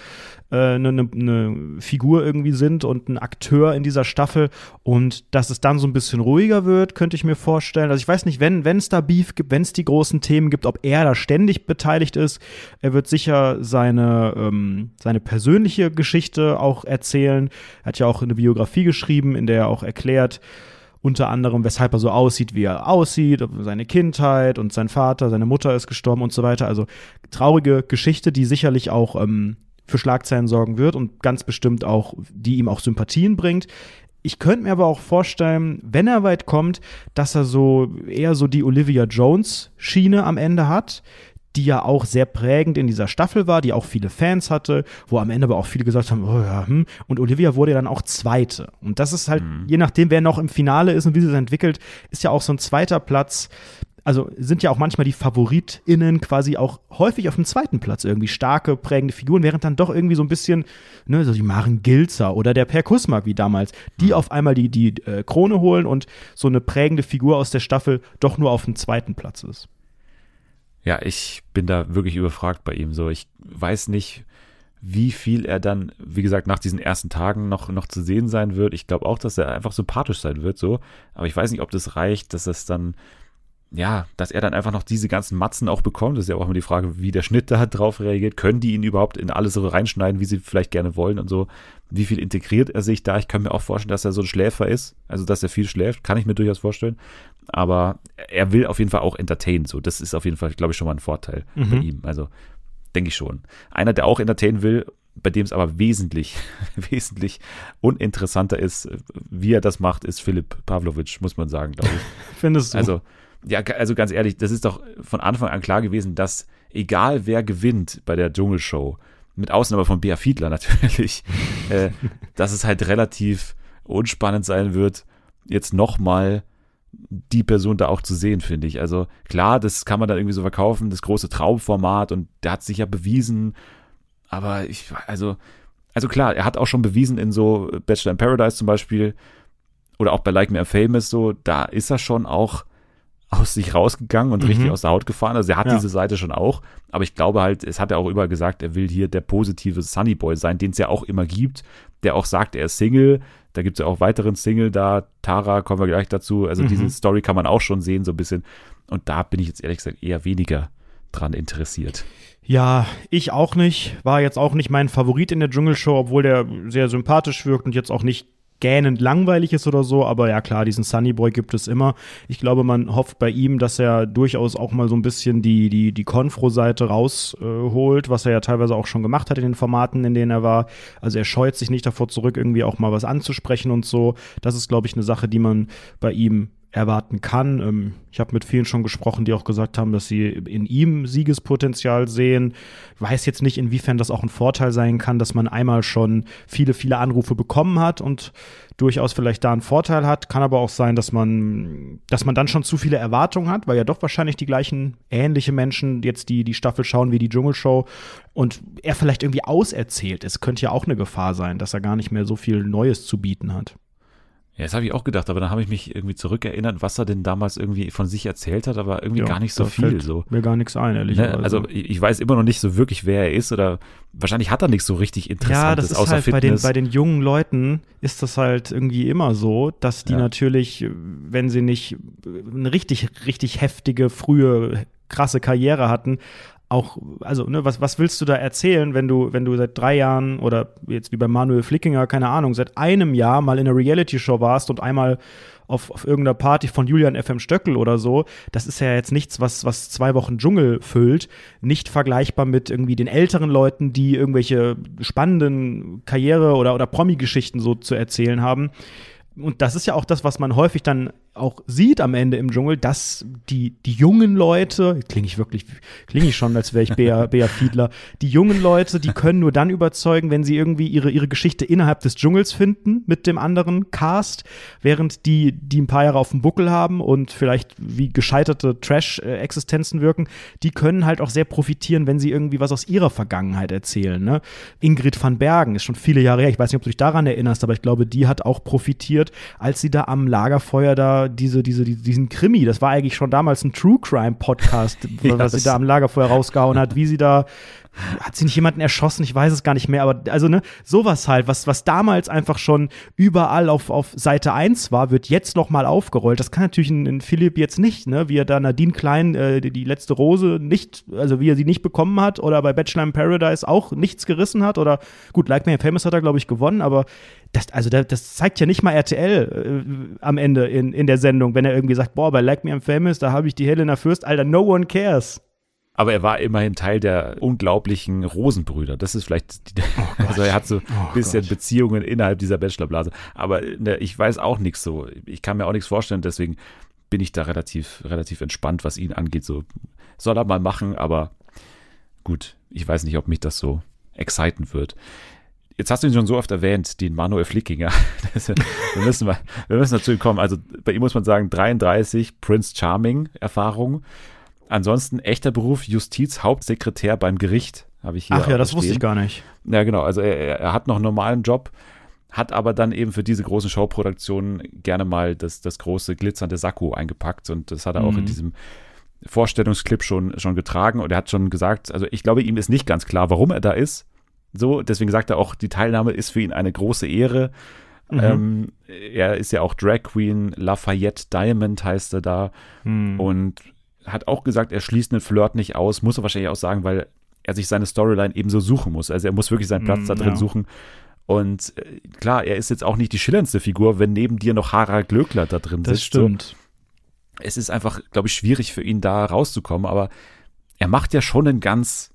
[SPEAKER 2] eine, äh, eine, eine Figur irgendwie sind und ein Akteur in dieser Staffel und dass es dann so ein bisschen ruhiger wird, könnte ich mir vorstellen. Also ich weiß nicht, wenn es da Beef gibt, wenn es die großen Themen gibt, ob er da ständig beteiligt ist. Er wird sicher seine, ähm, seine persönliche Geschichte auch erzählen. Er hat ja auch eine Biografie geschrieben, in der er auch erklärt, unter anderem, weshalb er so aussieht, wie er aussieht, seine Kindheit und sein Vater, seine Mutter ist gestorben und so weiter. Also traurige Geschichte, die sicherlich auch ähm, für Schlagzeilen sorgen wird und ganz bestimmt auch, die ihm auch Sympathien bringt. Ich könnte mir aber auch vorstellen, wenn er weit kommt, dass er so eher so die Olivia Jones Schiene am Ende hat, die ja auch sehr prägend in dieser Staffel war, die auch viele Fans hatte, wo am Ende aber auch viele gesagt haben, oh ja, hm. Und Olivia wurde ja dann auch Zweite. Und das ist halt, mhm. je nachdem, wer noch im Finale ist und wie sie es entwickelt, ist ja auch so ein zweiter Platz also sind ja auch manchmal die FavoritInnen quasi auch häufig auf dem zweiten Platz irgendwie starke, prägende Figuren, während dann doch irgendwie so ein bisschen, ne, so die Maren Gilzer oder der Per Kusmak wie damals, die mhm. auf einmal die, die äh, Krone holen und so eine prägende Figur aus der Staffel doch nur auf dem zweiten Platz ist.
[SPEAKER 1] Ja, ich bin da wirklich überfragt bei ihm. So, ich weiß nicht, wie viel er dann, wie gesagt, nach diesen ersten Tagen noch, noch zu sehen sein wird. Ich glaube auch, dass er einfach sympathisch sein wird, so. Aber ich weiß nicht, ob das reicht, dass es dann ja, dass er dann einfach noch diese ganzen Matzen auch bekommt. Das ist ja auch immer die Frage, wie der Schnitt da *laughs* drauf reagiert. Können die ihn überhaupt in alles so reinschneiden, wie sie vielleicht gerne wollen und so? Wie viel integriert er sich da? Ich kann mir auch vorstellen, dass er so ein Schläfer ist, also dass er viel schläft, kann ich mir durchaus vorstellen. Aber er will auf jeden Fall auch entertainen. So, das ist auf jeden Fall, glaube ich, schon mal ein Vorteil mhm. bei ihm. Also denke ich schon. Einer, der auch entertainen will, bei dem es aber wesentlich, *laughs* wesentlich uninteressanter ist, wie er das macht, ist Philipp Pavlovic, muss man sagen, glaube ich. *laughs*
[SPEAKER 2] Findest du?
[SPEAKER 1] Also ja, also ganz ehrlich, das ist doch von Anfang an klar gewesen, dass egal wer gewinnt bei der Dschungelshow, mit Ausnahme von Bea Fiedler *laughs* natürlich, äh, dass es halt relativ unspannend sein wird, jetzt nochmal die Person da auch zu sehen, finde ich. Also klar, das kann man dann irgendwie so verkaufen, das große Traumformat und der hat sich ja bewiesen, aber ich, also, also klar, er hat auch schon bewiesen in so Bachelor in Paradise zum Beispiel oder auch bei Like Me I'm Famous so, da ist er schon auch aus sich rausgegangen und mhm. richtig aus der Haut gefahren. Also er hat ja. diese Seite schon auch, aber ich glaube halt, es hat er auch überall gesagt, er will hier der positive Sunny Boy sein, den es ja auch immer gibt, der auch sagt, er ist Single. Da gibt es ja auch weiteren Single da, Tara, kommen wir gleich dazu. Also mhm. diese Story kann man auch schon sehen, so ein bisschen. Und da bin ich jetzt ehrlich gesagt eher weniger dran interessiert.
[SPEAKER 2] Ja, ich auch nicht. War jetzt auch nicht mein Favorit in der Dschungelshow, obwohl der sehr sympathisch wirkt und jetzt auch nicht gähnend langweilig ist oder so, aber ja klar, diesen Sunny Boy gibt es immer. Ich glaube, man hofft bei ihm, dass er durchaus auch mal so ein bisschen die, die, die Konfro-Seite rausholt, äh, was er ja teilweise auch schon gemacht hat in den Formaten, in denen er war. Also er scheut sich nicht davor zurück, irgendwie auch mal was anzusprechen und so. Das ist, glaube ich, eine Sache, die man bei ihm erwarten kann. Ähm, ich habe mit vielen schon gesprochen, die auch gesagt haben, dass sie in ihm Siegespotenzial sehen. Weiß jetzt nicht, inwiefern das auch ein Vorteil sein kann, dass man einmal schon viele, viele Anrufe bekommen hat und durchaus vielleicht da einen Vorteil hat. Kann aber auch sein, dass man, dass man dann schon zu viele Erwartungen hat, weil ja doch wahrscheinlich die gleichen ähnliche Menschen jetzt die, die Staffel schauen wie die Dschungelshow und er vielleicht irgendwie auserzählt. Es könnte ja auch eine Gefahr sein, dass er gar nicht mehr so viel Neues zu bieten hat.
[SPEAKER 1] Ja, das habe ich auch gedacht, aber dann habe ich mich irgendwie zurückerinnert, was er denn damals irgendwie von sich erzählt hat, aber irgendwie ja, gar nicht so viel. So.
[SPEAKER 2] Mir gar nichts ein, ehrlich
[SPEAKER 1] ne? Also ich weiß immer noch nicht so wirklich, wer er ist oder wahrscheinlich hat er nichts so richtig Interessantes ja, das
[SPEAKER 2] ist
[SPEAKER 1] außer
[SPEAKER 2] halt
[SPEAKER 1] Fitness.
[SPEAKER 2] Bei den, bei den jungen Leuten ist das halt irgendwie immer so, dass die ja. natürlich, wenn sie nicht eine richtig, richtig heftige, frühe, krasse Karriere hatten, auch, also, ne, was, was willst du da erzählen, wenn du, wenn du seit drei Jahren oder jetzt wie bei Manuel Flickinger, keine Ahnung, seit einem Jahr mal in einer Reality-Show warst und einmal auf, auf irgendeiner Party von Julian FM Stöckel oder so, das ist ja jetzt nichts, was, was zwei Wochen Dschungel füllt. Nicht vergleichbar mit irgendwie den älteren Leuten, die irgendwelche spannenden Karriere- oder, oder Promi-Geschichten so zu erzählen haben und das ist ja auch das, was man häufig dann auch sieht am Ende im Dschungel, dass die, die jungen Leute, klinge ich wirklich, klinge ich schon, als wäre ich Bea, Bea Fiedler, die jungen Leute, die können nur dann überzeugen, wenn sie irgendwie ihre, ihre Geschichte innerhalb des Dschungels finden mit dem anderen Cast, während die, die ein paar Jahre auf dem Buckel haben und vielleicht wie gescheiterte Trash-Existenzen wirken, die können halt auch sehr profitieren, wenn sie irgendwie was aus ihrer Vergangenheit erzählen. Ne? Ingrid van Bergen ist schon viele Jahre her, ich weiß nicht, ob du dich daran erinnerst, aber ich glaube, die hat auch profitiert, als sie da am Lagerfeuer da diese, diese, diesen Krimi, das war eigentlich schon damals ein True Crime Podcast, *laughs* ja, was sie da am Lagerfeuer rausgehauen hat, wie sie da hat sie nicht jemanden erschossen? Ich weiß es gar nicht mehr, aber also ne, sowas halt, was, was damals einfach schon überall auf, auf Seite 1 war, wird jetzt nochmal aufgerollt. Das kann natürlich ein, ein Philipp jetzt nicht, ne, wie er da Nadine Klein äh, die, die, letzte Rose nicht, also wie er sie nicht bekommen hat oder bei Bachelor in Paradise auch nichts gerissen hat oder gut, Like Me Famous hat er glaube ich gewonnen, aber das, also das zeigt ja nicht mal RTL äh, am Ende in, in der Sendung, wenn er irgendwie sagt, boah, bei Like Me I'm Famous, da habe ich die Helena Fürst, Alter, no one cares.
[SPEAKER 1] Aber er war immerhin Teil der unglaublichen Rosenbrüder. Das ist vielleicht, die, oh *laughs* also er hat so ein oh bisschen Gott. Beziehungen innerhalb dieser Bachelorblase. Aber ne, ich weiß auch nichts so. Ich kann mir auch nichts vorstellen, deswegen bin ich da relativ, relativ entspannt, was ihn angeht. So soll er mal machen, aber gut, ich weiß nicht, ob mich das so exciten wird. Jetzt hast du ihn schon so oft erwähnt, den Manuel Flickinger. *laughs* wir, müssen mal, wir müssen dazu kommen. Also bei ihm muss man sagen, 33 Prince Charming Erfahrung. Ansonsten echter Beruf, Justizhauptsekretär beim Gericht, habe ich hier.
[SPEAKER 2] Ach ja, das stehen. wusste ich gar nicht.
[SPEAKER 1] Ja, genau. Also er, er hat noch einen normalen Job, hat aber dann eben für diese großen Showproduktionen gerne mal das, das große glitzernde Sakko eingepackt und das hat er mhm. auch in mhm. diesem Vorstellungsclip schon, schon getragen und er hat schon gesagt, also ich glaube, ihm ist nicht ganz klar, warum er da ist. So, deswegen sagt er auch, die Teilnahme ist für ihn eine große Ehre. Mhm. Ähm, er ist ja auch Drag Queen, Lafayette Diamond heißt er da. Mhm. Und hat auch gesagt, er schließt einen Flirt nicht aus, muss er wahrscheinlich auch sagen, weil er sich seine Storyline ebenso suchen muss. Also er muss wirklich seinen Platz mm, da drin ja. suchen. Und äh, klar, er ist jetzt auch nicht die schillerndste Figur, wenn neben dir noch Harald Glöckler da drin
[SPEAKER 2] das sitzt. Das stimmt. So.
[SPEAKER 1] Es ist einfach, glaube ich, schwierig für ihn da rauszukommen, aber er macht ja schon einen ganz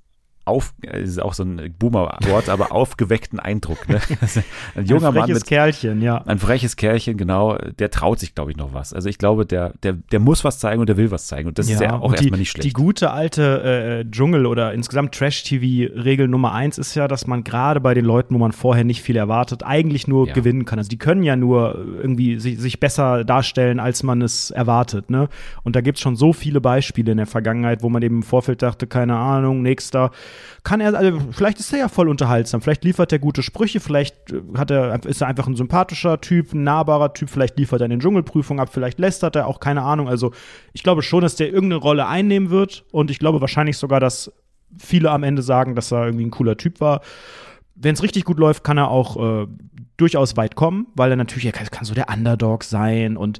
[SPEAKER 1] auf, ist auch so ein Boomer-Wort, aber aufgeweckten Eindruck. Ne? *laughs*
[SPEAKER 2] ein junger ein Mann mit
[SPEAKER 1] Kerlchen, ja. Ein freches Kerlchen, genau. Der traut sich, glaube ich, noch was. Also ich glaube, der, der, der muss was zeigen und der will was zeigen. Und das ja, ist ja auch erstmal nicht schlecht.
[SPEAKER 2] Die gute alte äh, Dschungel oder insgesamt Trash-TV-Regel Nummer eins ist ja, dass man gerade bei den Leuten, wo man vorher nicht viel erwartet, eigentlich nur ja. gewinnen kann. Also die können ja nur irgendwie sich, sich besser darstellen, als man es erwartet. Ne? Und da gibt es schon so viele Beispiele in der Vergangenheit, wo man eben im Vorfeld dachte, keine Ahnung, nächster kann er, also vielleicht ist er ja voll unterhaltsam, vielleicht liefert er gute Sprüche, vielleicht äh, hat er, ist er einfach ein sympathischer Typ, ein nahbarer Typ, vielleicht liefert er eine Dschungelprüfung ab, vielleicht lästert er auch, keine Ahnung. Also ich glaube schon, dass der irgendeine Rolle einnehmen wird und ich glaube wahrscheinlich sogar, dass viele am Ende sagen, dass er irgendwie ein cooler Typ war. Wenn es richtig gut läuft, kann er auch äh, durchaus weit kommen, weil er natürlich, er kann, kann so der Underdog sein und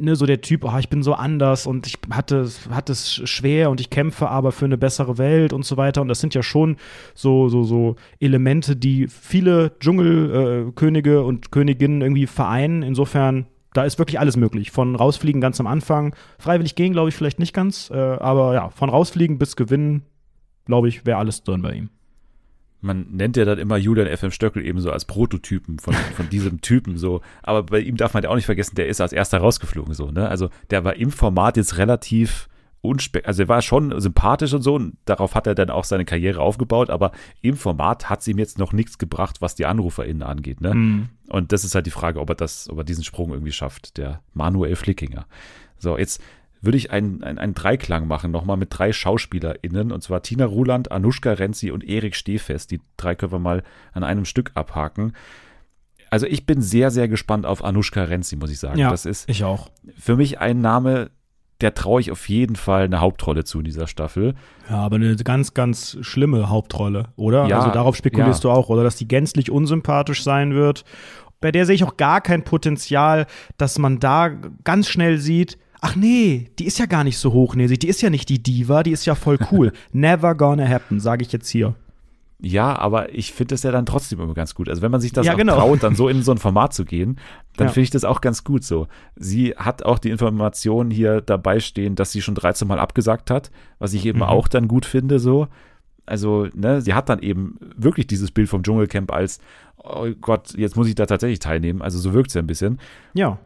[SPEAKER 2] ne, so der Typ, oh, ich bin so anders und ich hatte, hatte es schwer und ich kämpfe aber für eine bessere Welt und so weiter. Und das sind ja schon so, so, so Elemente, die viele Dschungelkönige äh, und Königinnen irgendwie vereinen. Insofern, da ist wirklich alles möglich. Von rausfliegen ganz am Anfang, freiwillig gehen, glaube ich, vielleicht nicht ganz, äh, aber ja, von rausfliegen bis gewinnen, glaube ich, wäre alles drin bei ihm
[SPEAKER 1] man nennt ja dann immer Julian FM Stöckel eben so als Prototypen von, *laughs* von diesem Typen so. Aber bei ihm darf man ja auch nicht vergessen, der ist als erster rausgeflogen so, ne? Also der war im Format jetzt relativ unspek, also er war schon sympathisch und so und darauf hat er dann auch seine Karriere aufgebaut, aber im Format hat es ihm jetzt noch nichts gebracht, was die AnruferInnen angeht, ne? Mhm. Und das ist halt die Frage, ob er das, ob er diesen Sprung irgendwie schafft, der Manuel Flickinger. So, jetzt würde ich einen, einen, einen Dreiklang machen, nochmal mit drei SchauspielerInnen, und zwar Tina Ruland, Anushka Renzi und Erik Stehfest. Die drei können wir mal an einem Stück abhaken. Also ich bin sehr, sehr gespannt auf Anushka Renzi, muss ich sagen.
[SPEAKER 2] Ja, das ist ich auch.
[SPEAKER 1] Für mich ein Name, der traue ich auf jeden Fall eine Hauptrolle zu in dieser Staffel.
[SPEAKER 2] Ja, aber eine ganz, ganz schlimme Hauptrolle, oder? Ja, also darauf spekulierst ja. du auch, oder? Dass die gänzlich unsympathisch sein wird. Bei der sehe ich auch gar kein Potenzial, dass man da ganz schnell sieht, Ach nee, die ist ja gar nicht so hochnäsig. Die ist ja nicht die Diva, die ist ja voll cool. *laughs* Never gonna happen, sage ich jetzt hier.
[SPEAKER 1] Ja, aber ich finde das ja dann trotzdem immer ganz gut. Also wenn man sich das ja, genau. traut, dann so *laughs* in so ein Format zu gehen, dann ja. finde ich das auch ganz gut so. Sie hat auch die Information hier dabei stehen, dass sie schon 13 Mal abgesagt hat, was ich eben mhm. auch dann gut finde so. Also, ne, sie hat dann eben wirklich dieses Bild vom Dschungelcamp als, oh Gott, jetzt muss ich da tatsächlich teilnehmen. Also so wirkt es ja ein bisschen.
[SPEAKER 2] Ja.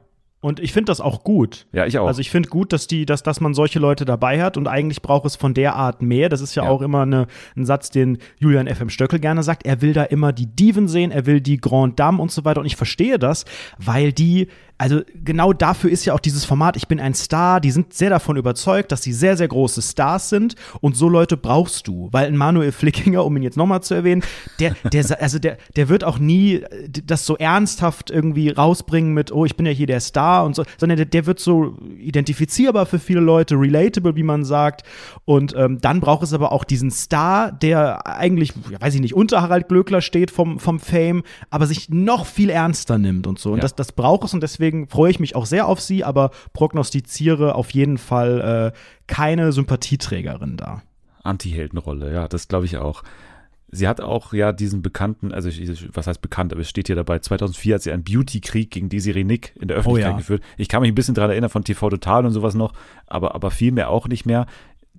[SPEAKER 2] Und ich finde das auch gut.
[SPEAKER 1] Ja, ich auch.
[SPEAKER 2] Also ich finde gut, dass die, dass, dass man solche Leute dabei hat und eigentlich braucht es von der Art mehr. Das ist ja, ja. auch immer eine, ein Satz, den Julian FM Stöckel gerne sagt. Er will da immer die Diven sehen, er will die Grand Dame und so weiter. Und ich verstehe das, weil die also genau dafür ist ja auch dieses Format, ich bin ein Star, die sind sehr davon überzeugt, dass sie sehr, sehr große Stars sind und so Leute brauchst du, weil ein Manuel Flickinger, um ihn jetzt nochmal zu erwähnen, der, der, also der, der wird auch nie das so ernsthaft irgendwie rausbringen mit, oh, ich bin ja hier der Star und so, sondern der, der wird so identifizierbar für viele Leute, relatable, wie man sagt. Und ähm, dann braucht es aber auch diesen Star, der eigentlich, ja, weiß ich nicht, unter Harald Glöckler steht vom, vom Fame, aber sich noch viel ernster nimmt und so. Und ja. das, das braucht es und deswegen deswegen freue ich mich auch sehr auf sie, aber prognostiziere auf jeden Fall äh, keine Sympathieträgerin da.
[SPEAKER 1] Anti-Heldenrolle, ja, das glaube ich auch. Sie hat auch ja diesen bekannten, also was heißt bekannt, aber es steht hier dabei, 2004 hat sie einen Beauty-Krieg gegen Desiree Nick in der Öffentlichkeit oh ja. geführt. Ich kann mich ein bisschen daran erinnern von TV Total und sowas noch, aber, aber viel mehr auch nicht mehr.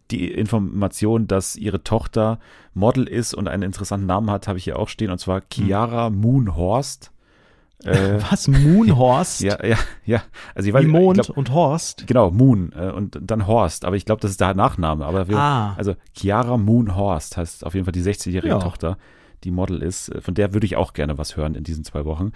[SPEAKER 1] Die Information, dass ihre Tochter Model ist und einen interessanten Namen hat, habe ich hier auch stehen, und zwar Chiara Moonhorst.
[SPEAKER 2] Äh, *laughs* Was? Moonhorst? *laughs*
[SPEAKER 1] ja, ja, ja.
[SPEAKER 2] Also ich weiß, Wie Mond glaub, und Horst?
[SPEAKER 1] Genau, Moon äh, und dann Horst. Aber ich glaube, das ist der Nachname. Aber wir,
[SPEAKER 2] ah.
[SPEAKER 1] also Chiara Moonhorst heißt auf jeden Fall die 60-jährige ja. Tochter, die Model ist. Von der würde ich auch gerne was hören in diesen zwei Wochen.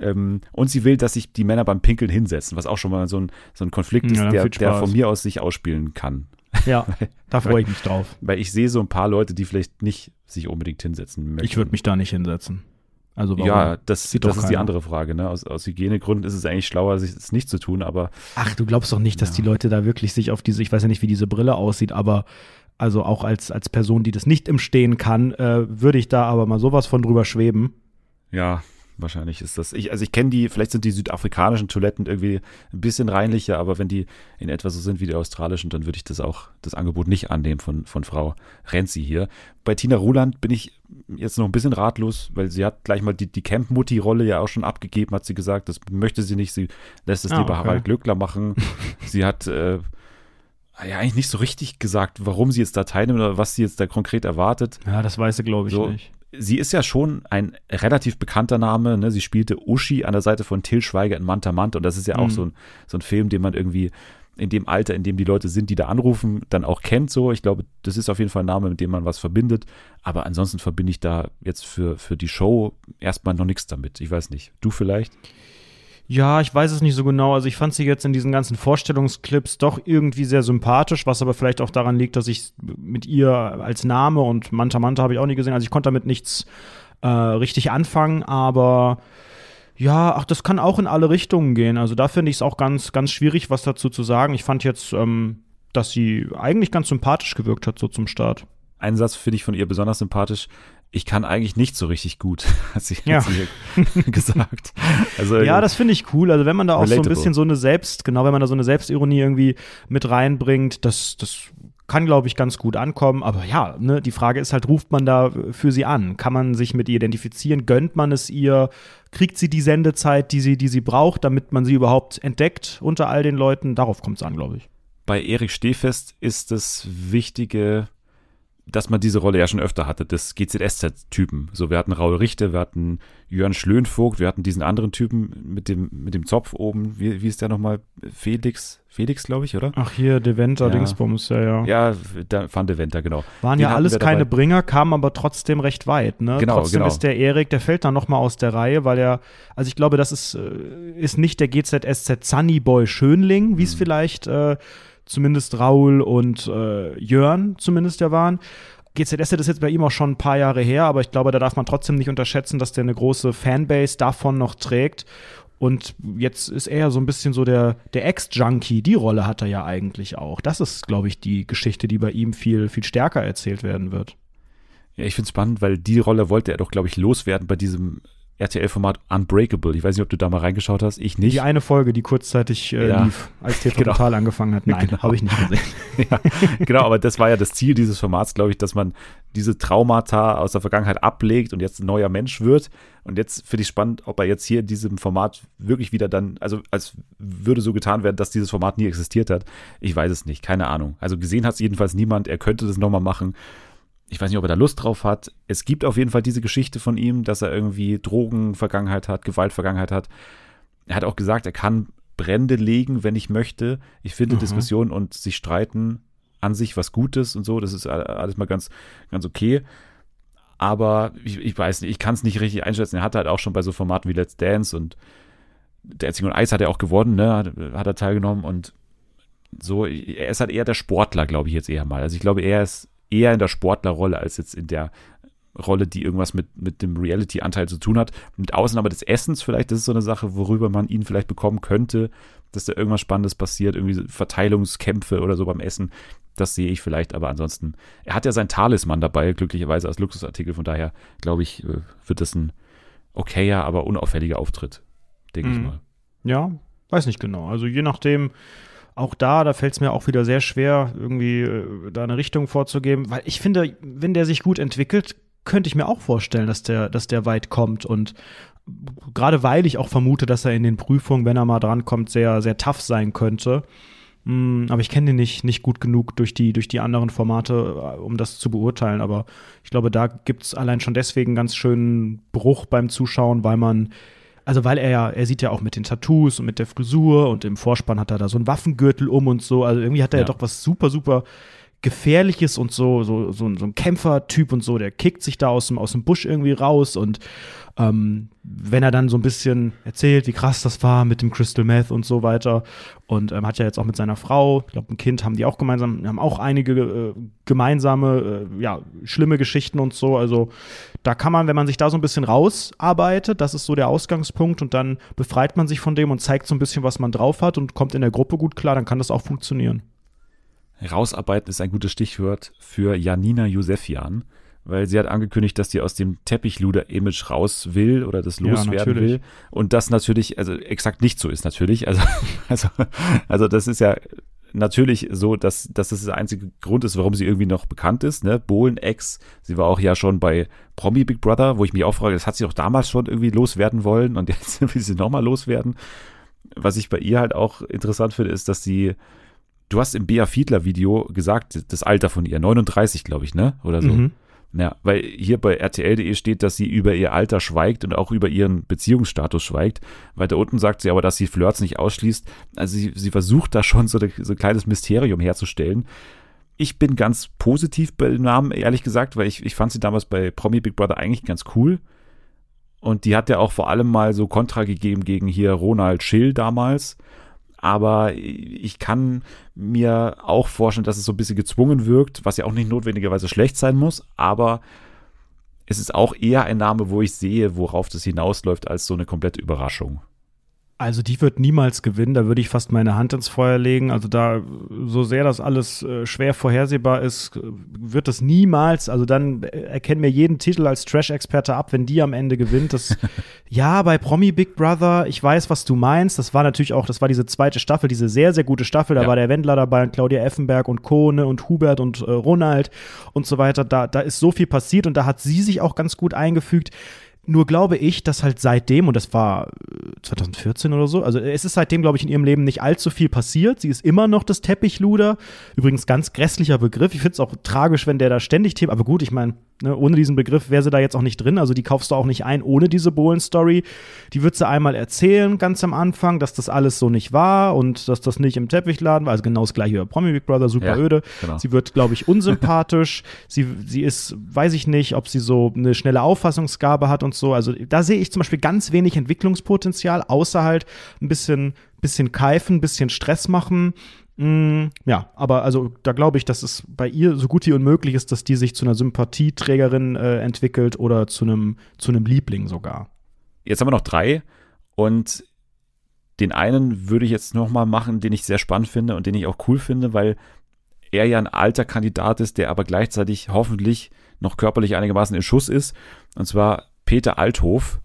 [SPEAKER 1] Ähm, und sie will, dass sich die Männer beim Pinkeln hinsetzen, was auch schon mal so ein, so ein Konflikt ist, der, der von mir aus sich ausspielen kann.
[SPEAKER 2] Ja, *laughs* da freue ich mich drauf.
[SPEAKER 1] Weil ich sehe so ein paar Leute, die vielleicht nicht sich unbedingt hinsetzen möchten.
[SPEAKER 2] Ich würde mich da nicht hinsetzen.
[SPEAKER 1] Also warum? Ja, das, das ist die andere Frage. Ne? Aus, aus Hygienegründen ist es eigentlich schlauer, es nicht zu tun, aber.
[SPEAKER 2] Ach, du glaubst doch nicht, dass ja. die Leute da wirklich sich auf diese, ich weiß ja nicht, wie diese Brille aussieht, aber also auch als, als Person, die das nicht im Stehen kann, äh, würde ich da aber mal sowas von drüber schweben.
[SPEAKER 1] Ja, Wahrscheinlich ist das. Ich, also ich kenne die, vielleicht sind die südafrikanischen Toiletten irgendwie ein bisschen reinlicher, aber wenn die in etwa so sind wie die australischen, dann würde ich das auch, das Angebot nicht annehmen von, von Frau Renzi hier. Bei Tina Ruland bin ich jetzt noch ein bisschen ratlos, weil sie hat gleich mal die, die Camp-Mutti-Rolle ja auch schon abgegeben, hat sie gesagt. Das möchte sie nicht. Sie lässt es ah, lieber okay. Harald Glöckler machen. *laughs* sie hat äh, ja eigentlich nicht so richtig gesagt, warum sie jetzt da teilnimmt oder was sie jetzt da konkret erwartet.
[SPEAKER 2] Ja, das weiß sie, glaube ich, so, nicht
[SPEAKER 1] sie ist ja schon ein relativ bekannter Name. Ne? Sie spielte Uschi an der Seite von Till Schweiger in Manta Manta. Und das ist ja auch mhm. so, ein, so ein Film, den man irgendwie in dem Alter, in dem die Leute sind, die da anrufen, dann auch kennt. So, ich glaube, das ist auf jeden Fall ein Name, mit dem man was verbindet. Aber ansonsten verbinde ich da jetzt für, für die Show erstmal noch nichts damit. Ich weiß nicht. Du vielleicht?
[SPEAKER 2] Ja, ich weiß es nicht so genau. Also ich fand sie jetzt in diesen ganzen Vorstellungsclips doch irgendwie sehr sympathisch, was aber vielleicht auch daran liegt, dass ich mit ihr als Name und Manta Manta habe ich auch nie gesehen. Also ich konnte damit nichts äh, richtig anfangen, aber ja, ach, das kann auch in alle Richtungen gehen. Also da finde ich es auch ganz, ganz schwierig, was dazu zu sagen. Ich fand jetzt, ähm, dass sie eigentlich ganz sympathisch gewirkt hat, so zum Start.
[SPEAKER 1] Einen Satz finde ich von ihr besonders sympathisch ich kann eigentlich nicht so richtig gut, *laughs* hat sie,
[SPEAKER 2] ja.
[SPEAKER 1] hat sie *laughs* gesagt.
[SPEAKER 2] Also, ja, das finde ich cool. Also wenn man da auch relatable. so ein bisschen so eine Selbst, genau, wenn man da so eine Selbstironie irgendwie mit reinbringt, das, das kann, glaube ich, ganz gut ankommen. Aber ja, ne, die Frage ist halt, ruft man da für sie an? Kann man sich mit ihr identifizieren? Gönnt man es ihr? Kriegt sie die Sendezeit, die sie, die sie braucht, damit man sie überhaupt entdeckt unter all den Leuten? Darauf kommt es an, glaube ich.
[SPEAKER 1] Bei Erik Stehfest ist das Wichtige, dass man diese Rolle ja schon öfter hatte, des GZSZ-Typen. So, wir hatten Raul Richter, wir hatten Jörn Schlönvogt, wir hatten diesen anderen Typen mit dem, mit dem Zopf oben. Wie, wie ist der nochmal? Felix, Felix, glaube ich, oder?
[SPEAKER 2] Ach, hier, Deventer, ja. Dingsbums, ja, ja.
[SPEAKER 1] Ja, da, Van Deventer, genau.
[SPEAKER 2] Waren Den ja alles keine Bringer, kamen aber trotzdem recht weit, ne?
[SPEAKER 1] Genau,
[SPEAKER 2] trotzdem
[SPEAKER 1] genau.
[SPEAKER 2] ist der Erik, der fällt dann nochmal aus der Reihe, weil er, also ich glaube, das ist, äh, ist nicht der GZSZ Sunnyboy Schönling, wie es hm. vielleicht äh, zumindest Raul und äh, Jörn zumindest ja waren. GZS ist jetzt bei ihm auch schon ein paar Jahre her, aber ich glaube, da darf man trotzdem nicht unterschätzen, dass der eine große Fanbase davon noch trägt. Und jetzt ist er so ein bisschen so der, der Ex-Junkie. Die Rolle hat er ja eigentlich auch. Das ist, glaube ich, die Geschichte, die bei ihm viel, viel stärker erzählt werden wird.
[SPEAKER 1] Ja, ich finde es spannend, weil die Rolle wollte er doch, glaube ich, loswerden bei diesem RTL-Format Unbreakable. Ich weiß nicht, ob du da mal reingeschaut hast. Ich nicht.
[SPEAKER 2] Die eine Folge, die kurzzeitig äh, ja. lief, als TV genau. Total angefangen hat. Nein, genau. habe ich nicht gesehen. *laughs*
[SPEAKER 1] ja, genau, aber das war ja das Ziel dieses Formats, glaube ich, dass man diese Traumata aus der Vergangenheit ablegt und jetzt ein neuer Mensch wird. Und jetzt finde ich spannend, ob er jetzt hier in diesem Format wirklich wieder dann, also als würde so getan werden, dass dieses Format nie existiert hat. Ich weiß es nicht, keine Ahnung. Also gesehen hat es jedenfalls niemand. Er könnte das nochmal machen ich weiß nicht, ob er da Lust drauf hat. Es gibt auf jeden Fall diese Geschichte von ihm, dass er irgendwie Drogenvergangenheit hat, Gewaltvergangenheit hat. Er hat auch gesagt, er kann Brände legen, wenn ich möchte. Ich finde mhm. Diskussionen und sich streiten an sich was Gutes und so. Das ist alles mal ganz, ganz okay. Aber ich, ich weiß nicht, ich kann es nicht richtig einschätzen. Er hat halt auch schon bei so Formaten wie Let's Dance und Dancing und Eis hat er auch gewonnen, ne? Hat, hat er teilgenommen und so. Er ist halt eher der Sportler, glaube ich jetzt eher mal. Also ich glaube, er ist eher in der Sportlerrolle als jetzt in der Rolle, die irgendwas mit, mit dem Reality-Anteil zu tun hat. Mit Ausnahme des Essens vielleicht, das ist so eine Sache, worüber man ihn vielleicht bekommen könnte, dass da irgendwas Spannendes passiert, irgendwie Verteilungskämpfe oder so beim Essen. Das sehe ich vielleicht, aber ansonsten, er hat ja sein Talisman dabei, glücklicherweise als Luxusartikel, von daher glaube ich, äh, wird das ein okayer, aber unauffälliger Auftritt, denke mhm. ich mal.
[SPEAKER 2] Ja, weiß nicht genau. Also je nachdem, auch da, da fällt es mir auch wieder sehr schwer, irgendwie äh, da eine Richtung vorzugeben, weil ich finde, wenn der sich gut entwickelt, könnte ich mir auch vorstellen, dass der, dass der weit kommt und gerade weil ich auch vermute, dass er in den Prüfungen, wenn er mal drankommt, sehr, sehr tough sein könnte. Mm, aber ich kenne ihn nicht, nicht gut genug durch die, durch die anderen Formate, äh, um das zu beurteilen. Aber ich glaube, da gibt es allein schon deswegen ganz schönen Bruch beim Zuschauen, weil man also weil er ja, er sieht ja auch mit den Tattoos und mit der Frisur und im Vorspann hat er da so einen Waffengürtel um und so. Also irgendwie hat er ja, ja doch was super, super Gefährliches und so, so, so, so ein Kämpfertyp und so, der kickt sich da aus dem, aus dem Busch irgendwie raus und ähm, wenn er dann so ein bisschen erzählt, wie krass das war mit dem Crystal Meth und so weiter und ähm, hat ja jetzt auch mit seiner Frau, ich glaube ein Kind haben die auch gemeinsam, haben auch einige äh, gemeinsame, äh, ja, schlimme Geschichten und so, also da kann man, wenn man sich da so ein bisschen rausarbeitet, das ist so der Ausgangspunkt und dann befreit man sich von dem und zeigt so ein bisschen, was man drauf hat und kommt in der Gruppe gut klar, dann kann das auch funktionieren.
[SPEAKER 1] Rausarbeiten ist ein gutes Stichwort für Janina Josefian, weil sie hat angekündigt, dass sie aus dem Teppichluder-Image raus will oder das loswerden ja, will. Und das natürlich, also exakt nicht so ist natürlich. Also, *laughs* also, also das ist ja natürlich so, dass, dass das der einzige Grund ist, warum sie irgendwie noch bekannt ist. Ne? Bohlen-Ex, sie war auch ja schon bei Promi Big Brother, wo ich mich auch frage, das hat sie doch damals schon irgendwie loswerden wollen und *laughs* jetzt will sie nochmal loswerden. Was ich bei ihr halt auch interessant finde, ist, dass sie du hast im Bea Fiedler Video gesagt, das Alter von ihr, 39, glaube ich, ne? Oder so. Mhm. Ja, weil hier bei RTL.de steht, dass sie über ihr Alter schweigt und auch über ihren Beziehungsstatus schweigt. Weiter unten sagt sie aber, dass sie Flirts nicht ausschließt. Also sie, sie versucht da schon so, so ein kleines Mysterium herzustellen. Ich bin ganz positiv bei dem Namen, ehrlich gesagt, weil ich, ich fand sie damals bei Promi Big Brother eigentlich ganz cool. Und die hat ja auch vor allem mal so Kontra gegeben gegen hier Ronald Schill damals aber ich kann mir auch vorstellen, dass es so ein bisschen gezwungen wirkt, was ja auch nicht notwendigerweise schlecht sein muss, aber es ist auch eher ein Name, wo ich sehe, worauf das hinausläuft, als so eine komplette Überraschung.
[SPEAKER 2] Also die wird niemals gewinnen, da würde ich fast meine Hand ins Feuer legen. Also da, so sehr das alles äh, schwer vorhersehbar ist, wird das niemals, also dann äh, erkennen mir jeden Titel als Trash-Experte ab, wenn die am Ende gewinnt. Das, *laughs* ja, bei Promi Big Brother, ich weiß, was du meinst. Das war natürlich auch, das war diese zweite Staffel, diese sehr, sehr gute Staffel. Da ja. war der Wendler dabei und Claudia Effenberg und Kohne und Hubert und äh, Ronald und so weiter. Da, da ist so viel passiert und da hat sie sich auch ganz gut eingefügt. Nur glaube ich, dass halt seitdem, und das war 2014 äh, oder so, also es ist seitdem, glaube ich, in ihrem Leben nicht allzu viel passiert. Sie ist immer noch das Teppichluder. Übrigens ganz grässlicher Begriff. Ich finde es auch tragisch, wenn der da ständig Thema, aber gut, ich meine, ne, ohne diesen Begriff wäre sie da jetzt auch nicht drin. Also die kaufst du auch nicht ein ohne diese Bohlen-Story. Die wird sie einmal erzählen, ganz am Anfang, dass das alles so nicht war und dass das nicht im Teppichladen war. Also genau das gleiche über Promi Big Brother, super ja, öde. Genau. Sie wird, glaube ich, unsympathisch. *laughs* sie, sie ist, weiß ich nicht, ob sie so eine schnelle Auffassungsgabe hat und so. Also da sehe ich zum Beispiel ganz wenig Entwicklungspotenzial, außer halt ein bisschen, bisschen keifen, ein bisschen Stress machen. Mm, ja, aber also da glaube ich, dass es bei ihr so gut wie unmöglich ist, dass die sich zu einer Sympathieträgerin äh, entwickelt oder zu einem zu einem Liebling sogar.
[SPEAKER 1] Jetzt haben wir noch drei und den einen würde ich jetzt noch mal machen, den ich sehr spannend finde und den ich auch cool finde, weil er ja ein alter Kandidat ist, der aber gleichzeitig hoffentlich noch körperlich einigermaßen in Schuss ist. Und zwar Peter Althof.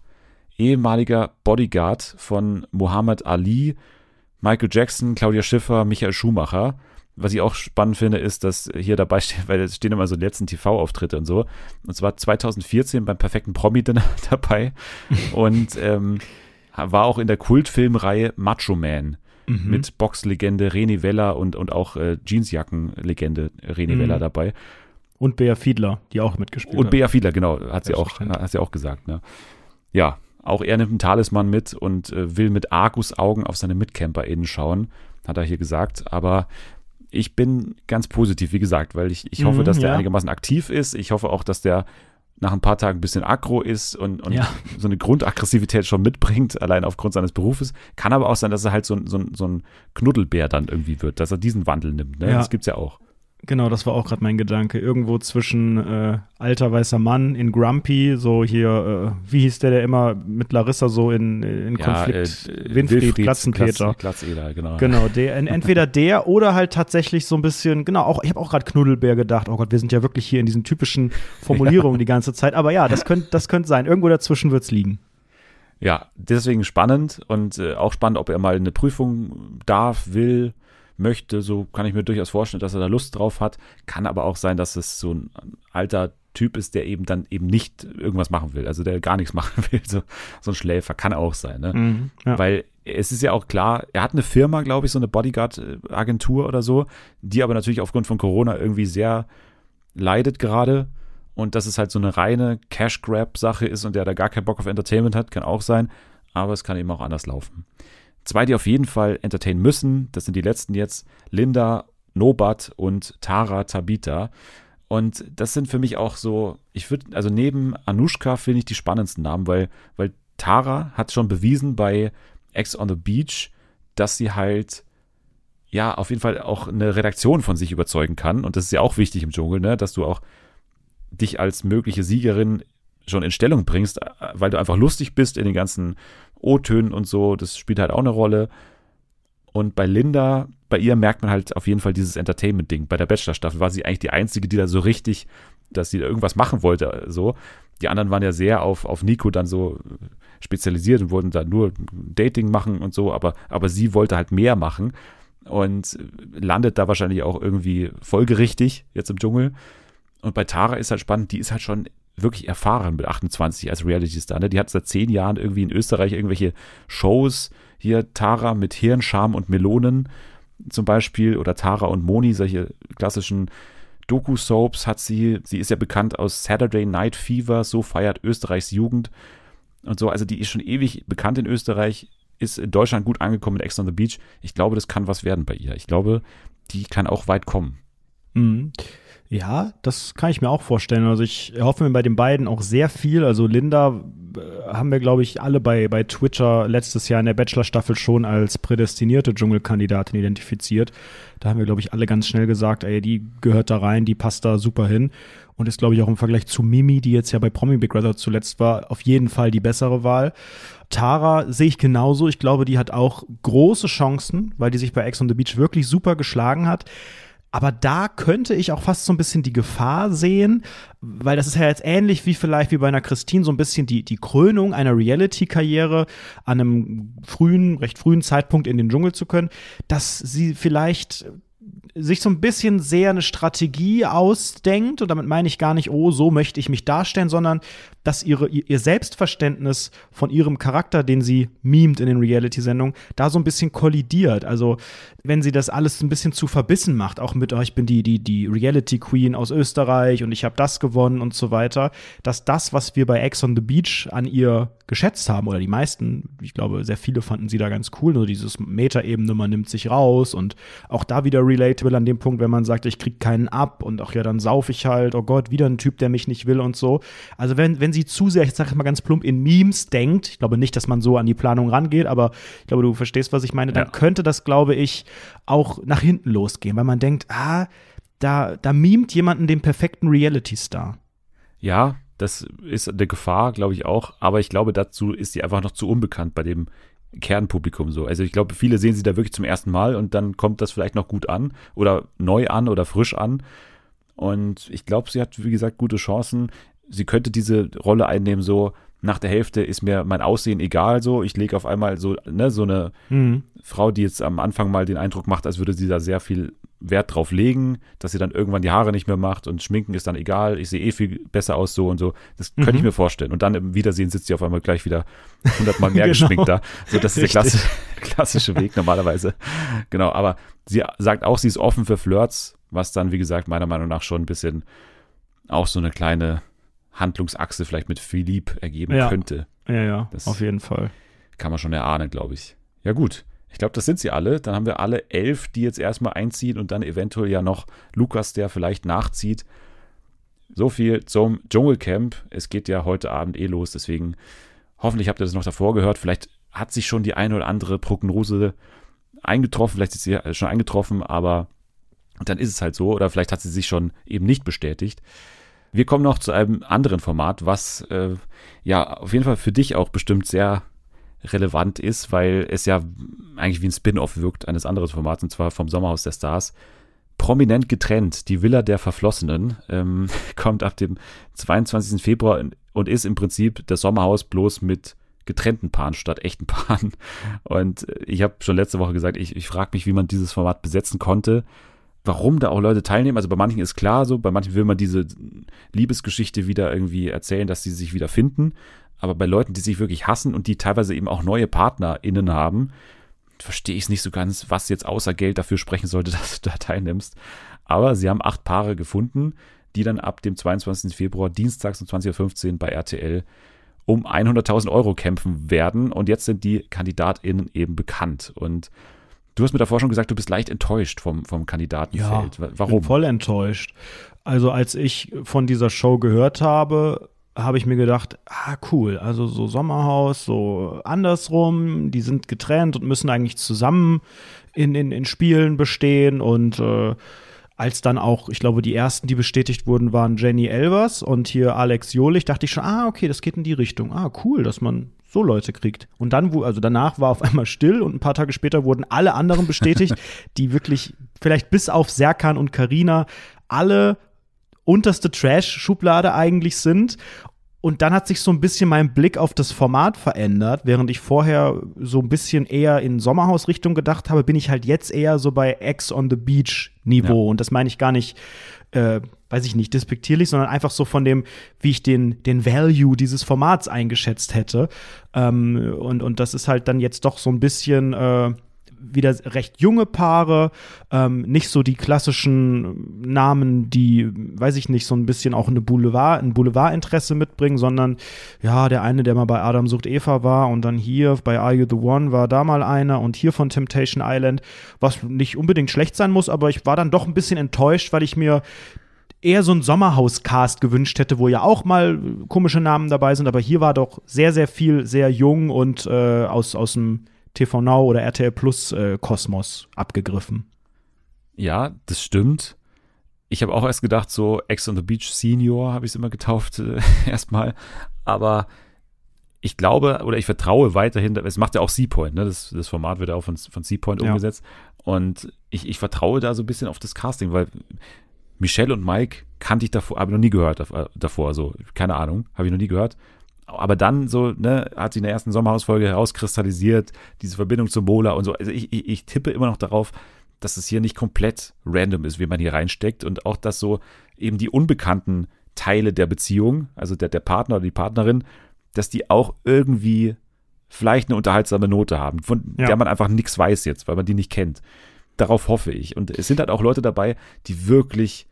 [SPEAKER 1] ehemaliger Bodyguard von Muhammad Ali, Michael Jackson, Claudia Schiffer, Michael Schumacher. Was ich auch spannend finde, ist, dass hier dabei steht, *laughs* weil es stehen immer so die letzten TV-Auftritte und so. Und zwar 2014 beim perfekten Promi-Dinner *laughs* dabei. und ähm, war auch in der Kultfilmreihe Macho Man mhm. mit Boxlegende Reni Weller und, und auch äh, Jeansjacken-Legende Reni mhm. Weller dabei.
[SPEAKER 2] Und Bea Fiedler, die auch mitgespielt
[SPEAKER 1] und hat. Und Bea Fiedler, genau, hat sie auch, hat sie auch gesagt. Ne? Ja, auch er nimmt einen Talisman mit und äh, will mit Argus-Augen auf seine MitcamperInnen schauen, hat er hier gesagt. Aber ich bin ganz positiv, wie gesagt, weil ich, ich hoffe, mhm, dass der ja. einigermaßen aktiv ist. Ich hoffe auch, dass der nach ein paar Tagen ein bisschen aggro ist und, und ja. so eine Grundaggressivität schon mitbringt, allein aufgrund seines Berufes. Kann aber auch sein, dass er halt so, so, so ein Knuddelbär dann irgendwie wird, dass er diesen Wandel nimmt. Ne? Ja. Das gibt's ja auch.
[SPEAKER 2] Genau, das war auch gerade mein Gedanke. Irgendwo zwischen äh, alter weißer Mann in Grumpy, so hier, äh, wie hieß der, der immer mit Larissa so in, in ja, Konflikt, äh, Winfried, Wilfried Glatzenpeter.
[SPEAKER 1] Glatzeder, genau.
[SPEAKER 2] Genau, der, entweder der oder halt tatsächlich so ein bisschen, genau, auch, ich habe auch gerade Knuddelbär gedacht, oh Gott, wir sind ja wirklich hier in diesen typischen Formulierungen *laughs* ja. die ganze Zeit. Aber ja, das könnte das könnt sein. Irgendwo dazwischen wird's liegen.
[SPEAKER 1] Ja, deswegen spannend und äh, auch spannend, ob er mal eine Prüfung darf, will möchte. So kann ich mir durchaus vorstellen, dass er da Lust drauf hat. Kann aber auch sein, dass es so ein alter Typ ist, der eben dann eben nicht irgendwas machen will, also der gar nichts *laughs* machen will. So, so ein Schläfer kann auch sein, ne? Mhm, ja. Weil es ist ja auch klar, er hat eine Firma, glaube ich, so eine Bodyguard-Agentur oder so, die aber natürlich aufgrund von Corona irgendwie sehr leidet gerade. Und dass es halt so eine reine Cash-Grab-Sache ist und der da gar keinen Bock auf Entertainment hat, kann auch sein. Aber es kann eben auch anders laufen. Zwei, die auf jeden Fall entertainen müssen, das sind die letzten jetzt, Linda, Nobat und Tara Tabita. Und das sind für mich auch so, ich würde, also neben Anushka finde ich die spannendsten Namen, weil, weil Tara hat schon bewiesen bei Ex on the Beach, dass sie halt ja auf jeden Fall auch eine Redaktion von sich überzeugen kann. Und das ist ja auch wichtig im Dschungel, ne? dass du auch dich als mögliche Siegerin schon in Stellung bringst, weil du einfach lustig bist in den ganzen O-Tönen und so, das spielt halt auch eine Rolle. Und bei Linda, bei ihr merkt man halt auf jeden Fall dieses Entertainment-Ding. Bei der Bachelor-Staffel war sie eigentlich die Einzige, die da so richtig, dass sie da irgendwas machen wollte. So. Die anderen waren ja sehr auf, auf Nico dann so spezialisiert und wollten da nur Dating machen und so, aber, aber sie wollte halt mehr machen und landet da wahrscheinlich auch irgendwie folgerichtig jetzt im Dschungel. Und bei Tara ist halt spannend, die ist halt schon wirklich erfahren mit 28 als Reality-Star. Ne? Die hat seit zehn Jahren irgendwie in Österreich irgendwelche Shows. Hier Tara mit Hirn, Scham und Melonen zum Beispiel oder Tara und Moni, solche klassischen Doku-Soaps hat sie. Sie ist ja bekannt aus Saturday Night Fever, so feiert Österreichs Jugend und so. Also die ist schon ewig bekannt in Österreich, ist in Deutschland gut angekommen mit Ex on the Beach. Ich glaube, das kann was werden bei ihr. Ich glaube, die kann auch weit kommen.
[SPEAKER 2] Mhm. Ja, das kann ich mir auch vorstellen. Also ich hoffe mir bei den beiden auch sehr viel. Also Linda äh, haben wir, glaube ich, alle bei, bei Twitter letztes Jahr in der Bachelor-Staffel schon als prädestinierte Dschungelkandidatin identifiziert. Da haben wir, glaube ich, alle ganz schnell gesagt, ey, die gehört da rein, die passt da super hin. Und ist, glaube ich, auch im Vergleich zu Mimi, die jetzt ja bei Promi Big Brother zuletzt war, auf jeden Fall die bessere Wahl. Tara sehe ich genauso. Ich glaube, die hat auch große Chancen, weil die sich bei Ex on the Beach wirklich super geschlagen hat. Aber da könnte ich auch fast so ein bisschen die Gefahr sehen, weil das ist ja jetzt ähnlich wie vielleicht wie bei einer Christine so ein bisschen die, die Krönung einer Reality-Karriere an einem frühen, recht frühen Zeitpunkt in den Dschungel zu können, dass sie vielleicht sich so ein bisschen sehr eine Strategie ausdenkt, und damit meine ich gar nicht, oh, so möchte ich mich darstellen, sondern dass ihre, ihr Selbstverständnis von ihrem Charakter, den sie mimt in den Reality-Sendungen, da so ein bisschen kollidiert. Also, wenn sie das alles ein bisschen zu verbissen macht, auch mit, oh, ich bin die, die, die Reality-Queen aus Österreich und ich habe das gewonnen und so weiter, dass das, was wir bei Ex on the Beach an ihr geschätzt haben, oder die meisten, ich glaube, sehr viele fanden sie da ganz cool, nur dieses Meta-Ebene, man nimmt sich raus und auch da wieder relatable an dem Punkt, wenn man sagt, ich krieg keinen ab und ach ja, dann sauf ich halt, oh Gott, wieder ein Typ, der mich nicht will und so. Also wenn, wenn sie zu sehr, ich sage mal ganz plump, in Memes denkt, ich glaube nicht, dass man so an die Planung rangeht, aber ich glaube, du verstehst, was ich meine, dann ja. könnte das, glaube ich, auch nach hinten losgehen, weil man denkt, ah, da, da mimt jemanden den perfekten Reality-Star.
[SPEAKER 1] Ja, das ist eine Gefahr, glaube ich auch. Aber ich glaube, dazu ist sie einfach noch zu unbekannt bei dem Kernpublikum so. Also ich glaube, viele sehen sie da wirklich zum ersten Mal und dann kommt das vielleicht noch gut an oder neu an oder frisch an. Und ich glaube, sie hat, wie gesagt, gute Chancen. Sie könnte diese Rolle einnehmen, so nach der Hälfte ist mir mein Aussehen egal so. Ich lege auf einmal so, ne, so eine mhm. Frau, die jetzt am Anfang mal den Eindruck macht, als würde sie da sehr viel Wert drauf legen, dass sie dann irgendwann die Haare nicht mehr macht und Schminken ist dann egal, ich sehe eh viel besser aus so und so. Das könnte mhm. ich mir vorstellen. Und dann im Wiedersehen sitzt sie auf einmal gleich wieder hundertmal *laughs* mehr genau. geschminkt da. So, das ist der klassische, *laughs* klassische Weg normalerweise. Genau, aber sie sagt auch, sie ist offen für Flirts, was dann, wie gesagt, meiner Meinung nach schon ein bisschen auch so eine kleine Handlungsachse vielleicht mit Philipp ergeben
[SPEAKER 2] ja.
[SPEAKER 1] könnte.
[SPEAKER 2] Ja, ja, das auf jeden Fall.
[SPEAKER 1] Kann man schon erahnen, glaube ich. Ja, gut. Ich glaube, das sind sie alle. Dann haben wir alle elf, die jetzt erstmal einziehen und dann eventuell ja noch Lukas, der vielleicht nachzieht. So viel zum Dschungelcamp. Es geht ja heute Abend eh los, deswegen hoffentlich habt ihr das noch davor gehört. Vielleicht hat sich schon die eine oder andere Prognose eingetroffen, vielleicht ist sie schon eingetroffen, aber dann ist es halt so oder vielleicht hat sie sich schon eben nicht bestätigt. Wir kommen noch zu einem anderen Format, was äh, ja auf jeden Fall für dich auch bestimmt sehr relevant ist, weil es ja eigentlich wie ein Spin-off wirkt eines anderen Formats, und zwar vom Sommerhaus der Stars. Prominent getrennt, die Villa der Verflossenen, ähm, *laughs* kommt ab dem 22. Februar und ist im Prinzip das Sommerhaus bloß mit getrennten Paaren statt echten *laughs* Paaren. Und ich habe schon letzte Woche gesagt, ich, ich frage mich, wie man dieses Format besetzen konnte warum da auch Leute teilnehmen. Also bei manchen ist klar so, bei manchen will man diese Liebesgeschichte wieder irgendwie erzählen, dass sie sich wieder finden. Aber bei Leuten, die sich wirklich hassen und die teilweise eben auch neue PartnerInnen haben, verstehe ich es nicht so ganz, was jetzt außer Geld dafür sprechen sollte, *laughs* dass du da teilnimmst. Aber sie haben acht Paare gefunden, die dann ab dem 22. Februar dienstags um 20.15 Uhr bei RTL um 100.000 Euro kämpfen werden. Und jetzt sind die KandidatInnen eben bekannt. Und Du hast mir davor schon gesagt, du bist leicht enttäuscht vom, vom Kandidatenfeld.
[SPEAKER 2] Ja, Warum? Bin voll enttäuscht. Also als ich von dieser Show gehört habe, habe ich mir gedacht, ah cool, also so Sommerhaus, so andersrum, die sind getrennt und müssen eigentlich zusammen in, in, in Spielen bestehen und äh, als dann auch, ich glaube, die ersten, die bestätigt wurden, waren Jenny Elvers und hier Alex Jolich, dachte ich schon, ah, okay, das geht in die Richtung. Ah, cool, dass man so Leute kriegt. Und dann, also danach war auf einmal still und ein paar Tage später wurden alle anderen bestätigt, *laughs* die wirklich vielleicht bis auf Serkan und Karina alle unterste Trash-Schublade eigentlich sind. Und dann hat sich so ein bisschen mein Blick auf das Format verändert. Während ich vorher so ein bisschen eher in Sommerhausrichtung gedacht habe, bin ich halt jetzt eher so bei Ex on the Beach Niveau. Ja. Und das meine ich gar nicht äh, weiß ich nicht, despektierlich, sondern einfach so von dem, wie ich den, den Value dieses Formats eingeschätzt hätte. Ähm, und, und das ist halt dann jetzt doch so ein bisschen äh, wieder recht junge Paare, ähm, nicht so die klassischen Namen, die, weiß ich nicht, so ein bisschen auch eine Boulevard, ein Boulevardinteresse mitbringen, sondern ja, der eine, der mal bei Adam sucht Eva war und dann hier bei Are You the One war da mal einer und hier von Temptation Island, was nicht unbedingt schlecht sein muss, aber ich war dann doch ein bisschen enttäuscht, weil ich mir eher so ein Sommerhaus-Cast gewünscht hätte, wo ja auch mal komische Namen dabei sind, aber hier war doch sehr, sehr viel sehr jung und äh, aus, aus dem TV Now oder RTL Plus äh, Kosmos abgegriffen.
[SPEAKER 1] Ja, das stimmt. Ich habe auch erst gedacht, so Ex on the Beach Senior habe ich es immer getauft, äh, *laughs* erstmal. Aber ich glaube oder ich vertraue weiterhin, es macht ja auch Seapoint, ne? das, das Format wird ja auch von, von Seapoint ja. umgesetzt. Und ich, ich vertraue da so ein bisschen auf das Casting, weil Michelle und Mike kannte ich davor, habe ich noch nie gehört äh, davor, so, keine Ahnung, habe ich noch nie gehört. Aber dann so, ne, hat sich in der ersten Sommerhausfolge herauskristallisiert, diese Verbindung zum Mola und so. Also ich, ich, ich tippe immer noch darauf, dass es hier nicht komplett random ist, wie man hier reinsteckt und auch, dass so eben die unbekannten Teile der Beziehung, also der, der Partner oder die Partnerin, dass die auch irgendwie vielleicht eine unterhaltsame Note haben, von ja. der man einfach nichts weiß jetzt, weil man die nicht kennt. Darauf hoffe ich. Und es sind halt auch Leute dabei, die wirklich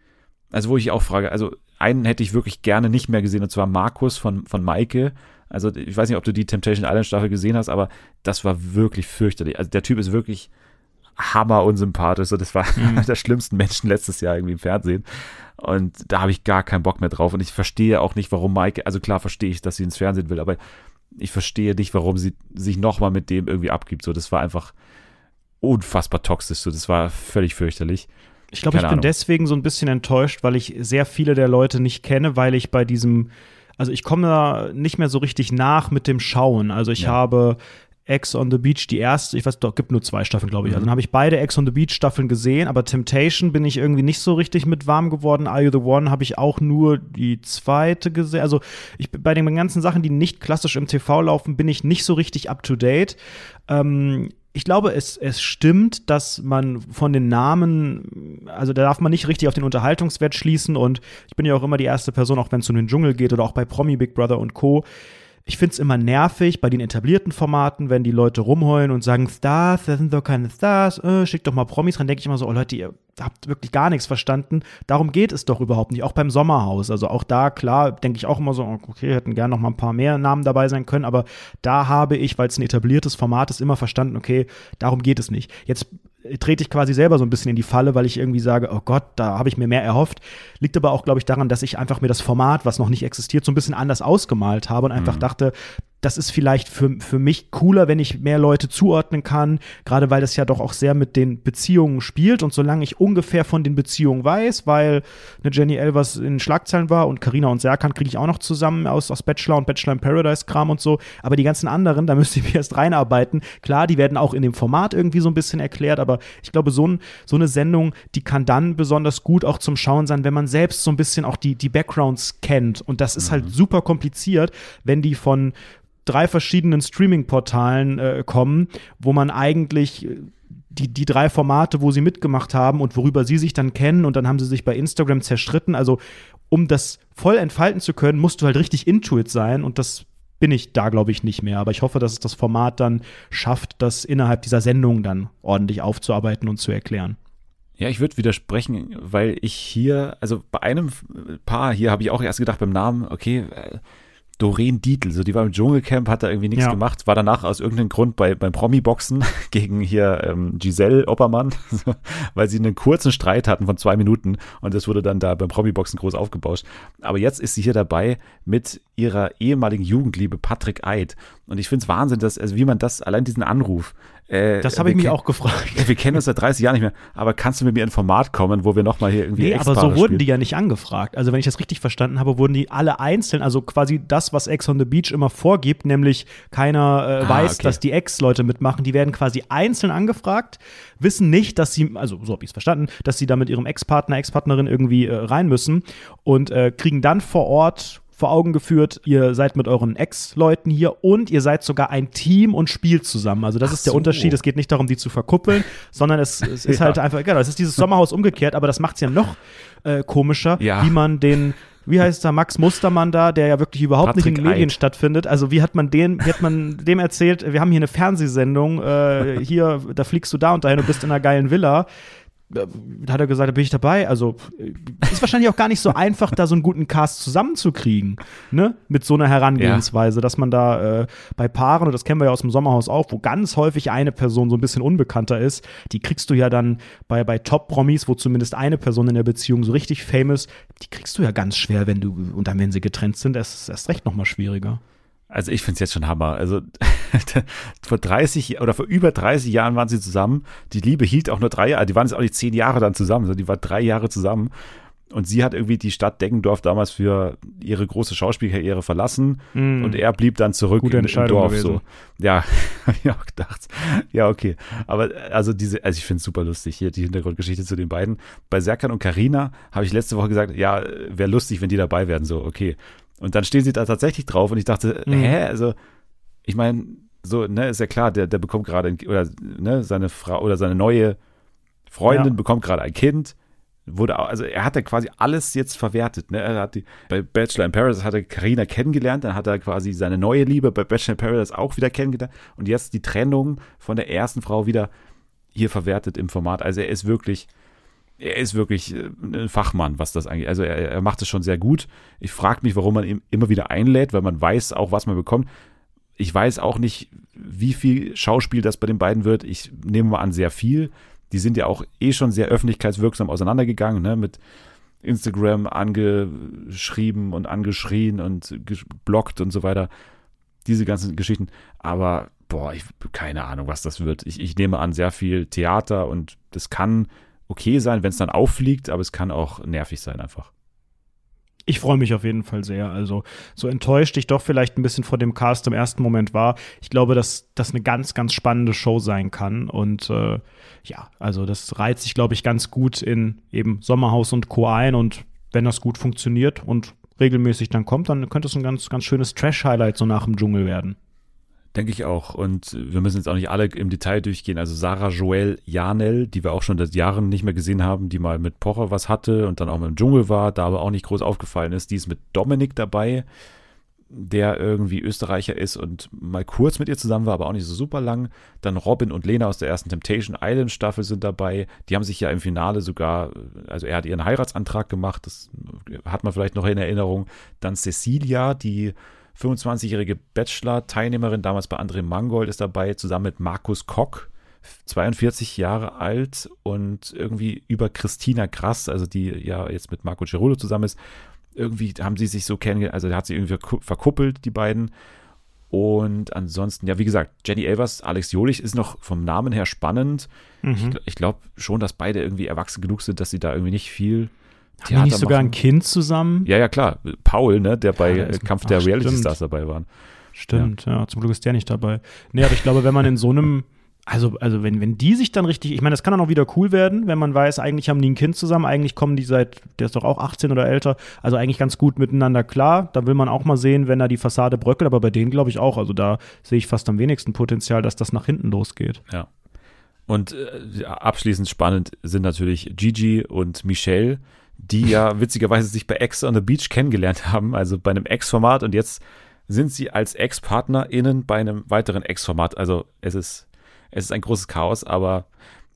[SPEAKER 1] also wo ich auch frage, also einen hätte ich wirklich gerne nicht mehr gesehen, und zwar Markus von, von Maike. Also ich weiß nicht, ob du die Temptation Island Staffel gesehen hast, aber das war wirklich fürchterlich. Also der Typ ist wirklich hammer unsympathisch. So, das war *laughs* mhm. einer der schlimmsten Menschen letztes Jahr irgendwie im Fernsehen. Und da habe ich gar keinen Bock mehr drauf. Und ich verstehe auch nicht, warum Maike, also klar verstehe ich, dass sie ins Fernsehen will, aber ich verstehe nicht, warum sie sich nochmal mit dem irgendwie abgibt. So, das war einfach unfassbar toxisch. So, das war völlig fürchterlich.
[SPEAKER 2] Ich glaube, ich bin Ahnung. deswegen so ein bisschen enttäuscht, weil ich sehr viele der Leute nicht kenne, weil ich bei diesem, also ich komme da nicht mehr so richtig nach mit dem Schauen. Also ich ja. habe Ex on the Beach, die erste, ich weiß doch, gibt nur zwei Staffeln, glaube ich. Also mhm. Dann habe ich beide Ex on the Beach Staffeln gesehen, aber Temptation bin ich irgendwie nicht so richtig mit warm geworden. Are You the One habe ich auch nur die zweite gesehen. Also ich bei den ganzen Sachen, die nicht klassisch im TV laufen, bin ich nicht so richtig up to date. Ähm, ich glaube, es, es stimmt, dass man von den Namen, also da darf man nicht richtig auf den Unterhaltungswert schließen und ich bin ja auch immer die erste Person, auch wenn es um den Dschungel geht oder auch bei Promi Big Brother und Co. Ich finde es immer nervig bei den etablierten Formaten, wenn die Leute rumheulen und sagen, Stars, das sind doch keine Stars, äh, schickt doch mal Promis rein, denke ich immer so, oh Leute, ihr habt wirklich gar nichts verstanden. Darum geht es doch überhaupt nicht, auch beim Sommerhaus. Also auch da, klar, denke ich auch immer so, okay, hätten gerne noch mal ein paar mehr Namen dabei sein können, aber da habe ich, weil es ein etabliertes Format ist, immer verstanden, okay, darum geht es nicht. Jetzt trete ich quasi selber so ein bisschen in die Falle, weil ich irgendwie sage, oh Gott, da habe ich mir mehr erhofft. Liegt aber auch, glaube ich, daran, dass ich einfach mir das Format, was noch nicht existiert, so ein bisschen anders ausgemalt habe und einfach mhm. dachte, das ist vielleicht für, für mich cooler, wenn ich mehr Leute zuordnen kann, gerade weil das ja doch auch sehr mit den Beziehungen spielt und solange ich ungefähr von den Beziehungen weiß, weil eine Jenny Elvers in Schlagzeilen war und Karina und Serkan kriege ich auch noch zusammen aus, aus Bachelor und Bachelor in Paradise Kram und so, aber die ganzen anderen, da *laughs* müsste ich mich erst reinarbeiten. Klar, die werden auch in dem Format irgendwie so ein bisschen erklärt, aber ich glaube, so, ein, so eine Sendung, die kann dann besonders gut auch zum Schauen sein, wenn man selbst so ein bisschen auch die, die Backgrounds kennt und das ist halt mhm. halt super kompliziert, wenn die von drei verschiedenen Streaming-Portalen äh, kommen, wo man eigentlich äh, die, die drei Formate, wo sie mitgemacht haben und worüber sie sich dann kennen und dann haben sie sich bei Instagram zerstritten. Also, um das voll entfalten zu können, musst du halt richtig Intuit sein und das bin ich da, glaube ich, nicht mehr. Aber ich hoffe, dass es das Format dann schafft, das innerhalb dieser Sendung dann ordentlich aufzuarbeiten und zu erklären.
[SPEAKER 1] Ja, ich würde widersprechen, weil ich hier, also bei einem Paar hier habe ich auch erst gedacht beim Namen, okay, äh, Doreen Dietl, so die war im Dschungelcamp, hat da irgendwie nichts ja. gemacht, war danach aus irgendeinem Grund bei, beim Promi-Boxen *laughs* gegen hier ähm, Giselle Oppermann, *laughs* weil sie einen kurzen Streit hatten von zwei Minuten und das wurde dann da beim Promi-Boxen groß aufgebauscht. Aber jetzt ist sie hier dabei mit ihrer ehemaligen Jugendliebe Patrick Eid. Und ich finde es Wahnsinn, dass, also wie man das, allein diesen Anruf,
[SPEAKER 2] äh, das habe ich mich auch gefragt.
[SPEAKER 1] Wir kennen uns seit 30 Jahren nicht mehr, aber kannst du mit mir in ein Format kommen, wo wir nochmal hier irgendwie
[SPEAKER 2] Nee, aber so wurden die ja nicht angefragt. Also wenn ich das richtig verstanden habe, wurden die alle einzeln, also quasi das, was Ex on the Beach immer vorgibt, nämlich keiner äh, ah, weiß, okay. dass die Ex-Leute mitmachen, die werden quasi einzeln angefragt, wissen nicht, dass sie, also so habe ich es verstanden, dass sie da mit ihrem Ex-Partner, Ex-Partnerin irgendwie äh, rein müssen und äh, kriegen dann vor Ort vor Augen geführt, ihr seid mit euren Ex-Leuten hier und ihr seid sogar ein Team und spielt zusammen. Also das Ach ist der so. Unterschied. Es geht nicht darum, die zu verkuppeln, *laughs* sondern es, es ist ja. halt einfach, genau, es ist dieses Sommerhaus umgekehrt, aber das macht es ja noch äh, komischer, ja. wie man den wie heißt da Max Mustermann da, der ja wirklich überhaupt Patrick nicht in den Medien Eid. stattfindet. Also wie hat man den, wie hat man dem erzählt, wir haben hier eine Fernsehsendung, äh, hier, da fliegst du da und dahin und bist in einer geilen Villa hat er gesagt, da bin ich dabei. Also ist wahrscheinlich auch gar nicht so einfach, da so einen guten Cast zusammenzukriegen, ne? Mit so einer Herangehensweise, ja. dass man da äh, bei Paaren, und das kennen wir ja aus dem Sommerhaus auch, wo ganz häufig eine Person so ein bisschen unbekannter ist, die kriegst du ja dann bei, bei Top-Promis, wo zumindest eine Person in der Beziehung so richtig famous, die kriegst du ja ganz schwer, wenn du, und dann, wenn sie getrennt sind, ist es erst recht nochmal schwieriger.
[SPEAKER 1] Also ich finde es jetzt schon Hammer. Also *laughs* vor 30 oder vor über 30 Jahren waren sie zusammen. Die Liebe hielt auch nur drei Jahre. Die waren jetzt auch nicht zehn Jahre dann zusammen, sondern die war drei Jahre zusammen. Und sie hat irgendwie die Stadt Deggendorf damals für ihre große Schauspielkarriere verlassen mm. und er blieb dann zurück
[SPEAKER 2] Gute in, im Dorf. So.
[SPEAKER 1] Ja, *laughs* habe ich auch gedacht. Ja, okay. Aber also diese, also ich finde es super lustig hier, die Hintergrundgeschichte zu den beiden. Bei Serkan und Karina habe ich letzte Woche gesagt, ja, wäre lustig, wenn die dabei wären. So, okay. Und dann stehen sie da tatsächlich drauf und ich dachte, mhm. hä, also ich meine, so, ne, ist ja klar, der, der bekommt gerade, oder ne, seine Frau oder seine neue Freundin ja. bekommt gerade ein Kind. Wurde, also er hat ja quasi alles jetzt verwertet. Ne? Er hat die, bei Bachelor in Paradise hat er Carina kennengelernt, dann hat er quasi seine neue Liebe bei Bachelor in Paradise auch wieder kennengelernt und jetzt die Trennung von der ersten Frau wieder hier verwertet im Format. Also er ist wirklich, er ist wirklich äh, ein Fachmann, was das eigentlich, also er, er macht es schon sehr gut. Ich frage mich, warum man ihn immer wieder einlädt, weil man weiß auch, was man bekommt. Ich weiß auch nicht, wie viel Schauspiel das bei den beiden wird. Ich nehme mal an, sehr viel. Die sind ja auch eh schon sehr öffentlichkeitswirksam auseinandergegangen, ne, mit Instagram angeschrieben und angeschrien und geblockt und so weiter. Diese ganzen Geschichten. Aber, boah, ich keine Ahnung, was das wird. Ich, ich nehme an, sehr viel Theater und das kann okay sein, wenn es dann auffliegt, aber es kann auch nervig sein einfach.
[SPEAKER 2] Ich freue mich auf jeden Fall sehr. Also, so enttäuscht ich doch vielleicht ein bisschen vor dem Cast im ersten Moment war. Ich glaube, dass das eine ganz, ganz spannende Show sein kann. Und äh, ja, also das reiht sich, glaube ich, ganz gut in eben Sommerhaus und Co. ein. Und wenn das gut funktioniert und regelmäßig dann kommt, dann könnte es ein ganz, ganz schönes Trash-Highlight so nach dem Dschungel werden.
[SPEAKER 1] Denke ich auch. Und wir müssen jetzt auch nicht alle im Detail durchgehen. Also Sarah Joel Janel, die wir auch schon seit Jahren nicht mehr gesehen haben, die mal mit Pocher was hatte und dann auch mit dem Dschungel war, da aber auch nicht groß aufgefallen ist. Die ist mit Dominik dabei, der irgendwie Österreicher ist und mal kurz mit ihr zusammen war, aber auch nicht so super lang. Dann Robin und Lena aus der ersten Temptation Island Staffel sind dabei. Die haben sich ja im Finale sogar, also er hat ihren Heiratsantrag gemacht, das hat man vielleicht noch in Erinnerung. Dann Cecilia, die 25-jährige Bachelor-Teilnehmerin, damals bei André Mangold, ist dabei, zusammen mit Markus Kock, 42 Jahre alt und irgendwie über Christina Krass, also die ja jetzt mit Marco Cerullo zusammen ist, irgendwie haben sie sich so kennengelernt, also hat sie irgendwie verkuppelt, die beiden. Und ansonsten, ja, wie gesagt, Jenny Elvers, Alex Jolich ist noch vom Namen her spannend. Mhm. Ich, ich glaube schon, dass beide irgendwie erwachsen genug sind, dass sie da irgendwie nicht viel
[SPEAKER 2] haben die nicht sogar machen. ein Kind zusammen?
[SPEAKER 1] Ja, ja, klar. Paul, ne, der bei ja, Kampf der Reality Stars dabei war.
[SPEAKER 2] Stimmt, ja. ja. zum Glück ist der nicht dabei. Nee, aber ich glaube, wenn man in so einem, also, also wenn, wenn die sich dann richtig, ich meine, das kann dann auch wieder cool werden, wenn man weiß, eigentlich haben die ein Kind zusammen, eigentlich kommen die seit, der ist doch auch 18 oder älter, also eigentlich ganz gut miteinander klar. Da will man auch mal sehen, wenn da die Fassade bröckelt, aber bei denen glaube ich auch. Also da sehe ich fast am wenigsten Potenzial, dass das nach hinten losgeht.
[SPEAKER 1] Ja. Und äh, abschließend spannend sind natürlich Gigi und Michelle die ja witzigerweise sich bei Ex on the Beach kennengelernt haben, also bei einem Ex-Format und jetzt sind sie als Ex-PartnerInnen bei einem weiteren Ex-Format. Also es ist, es ist ein großes Chaos, aber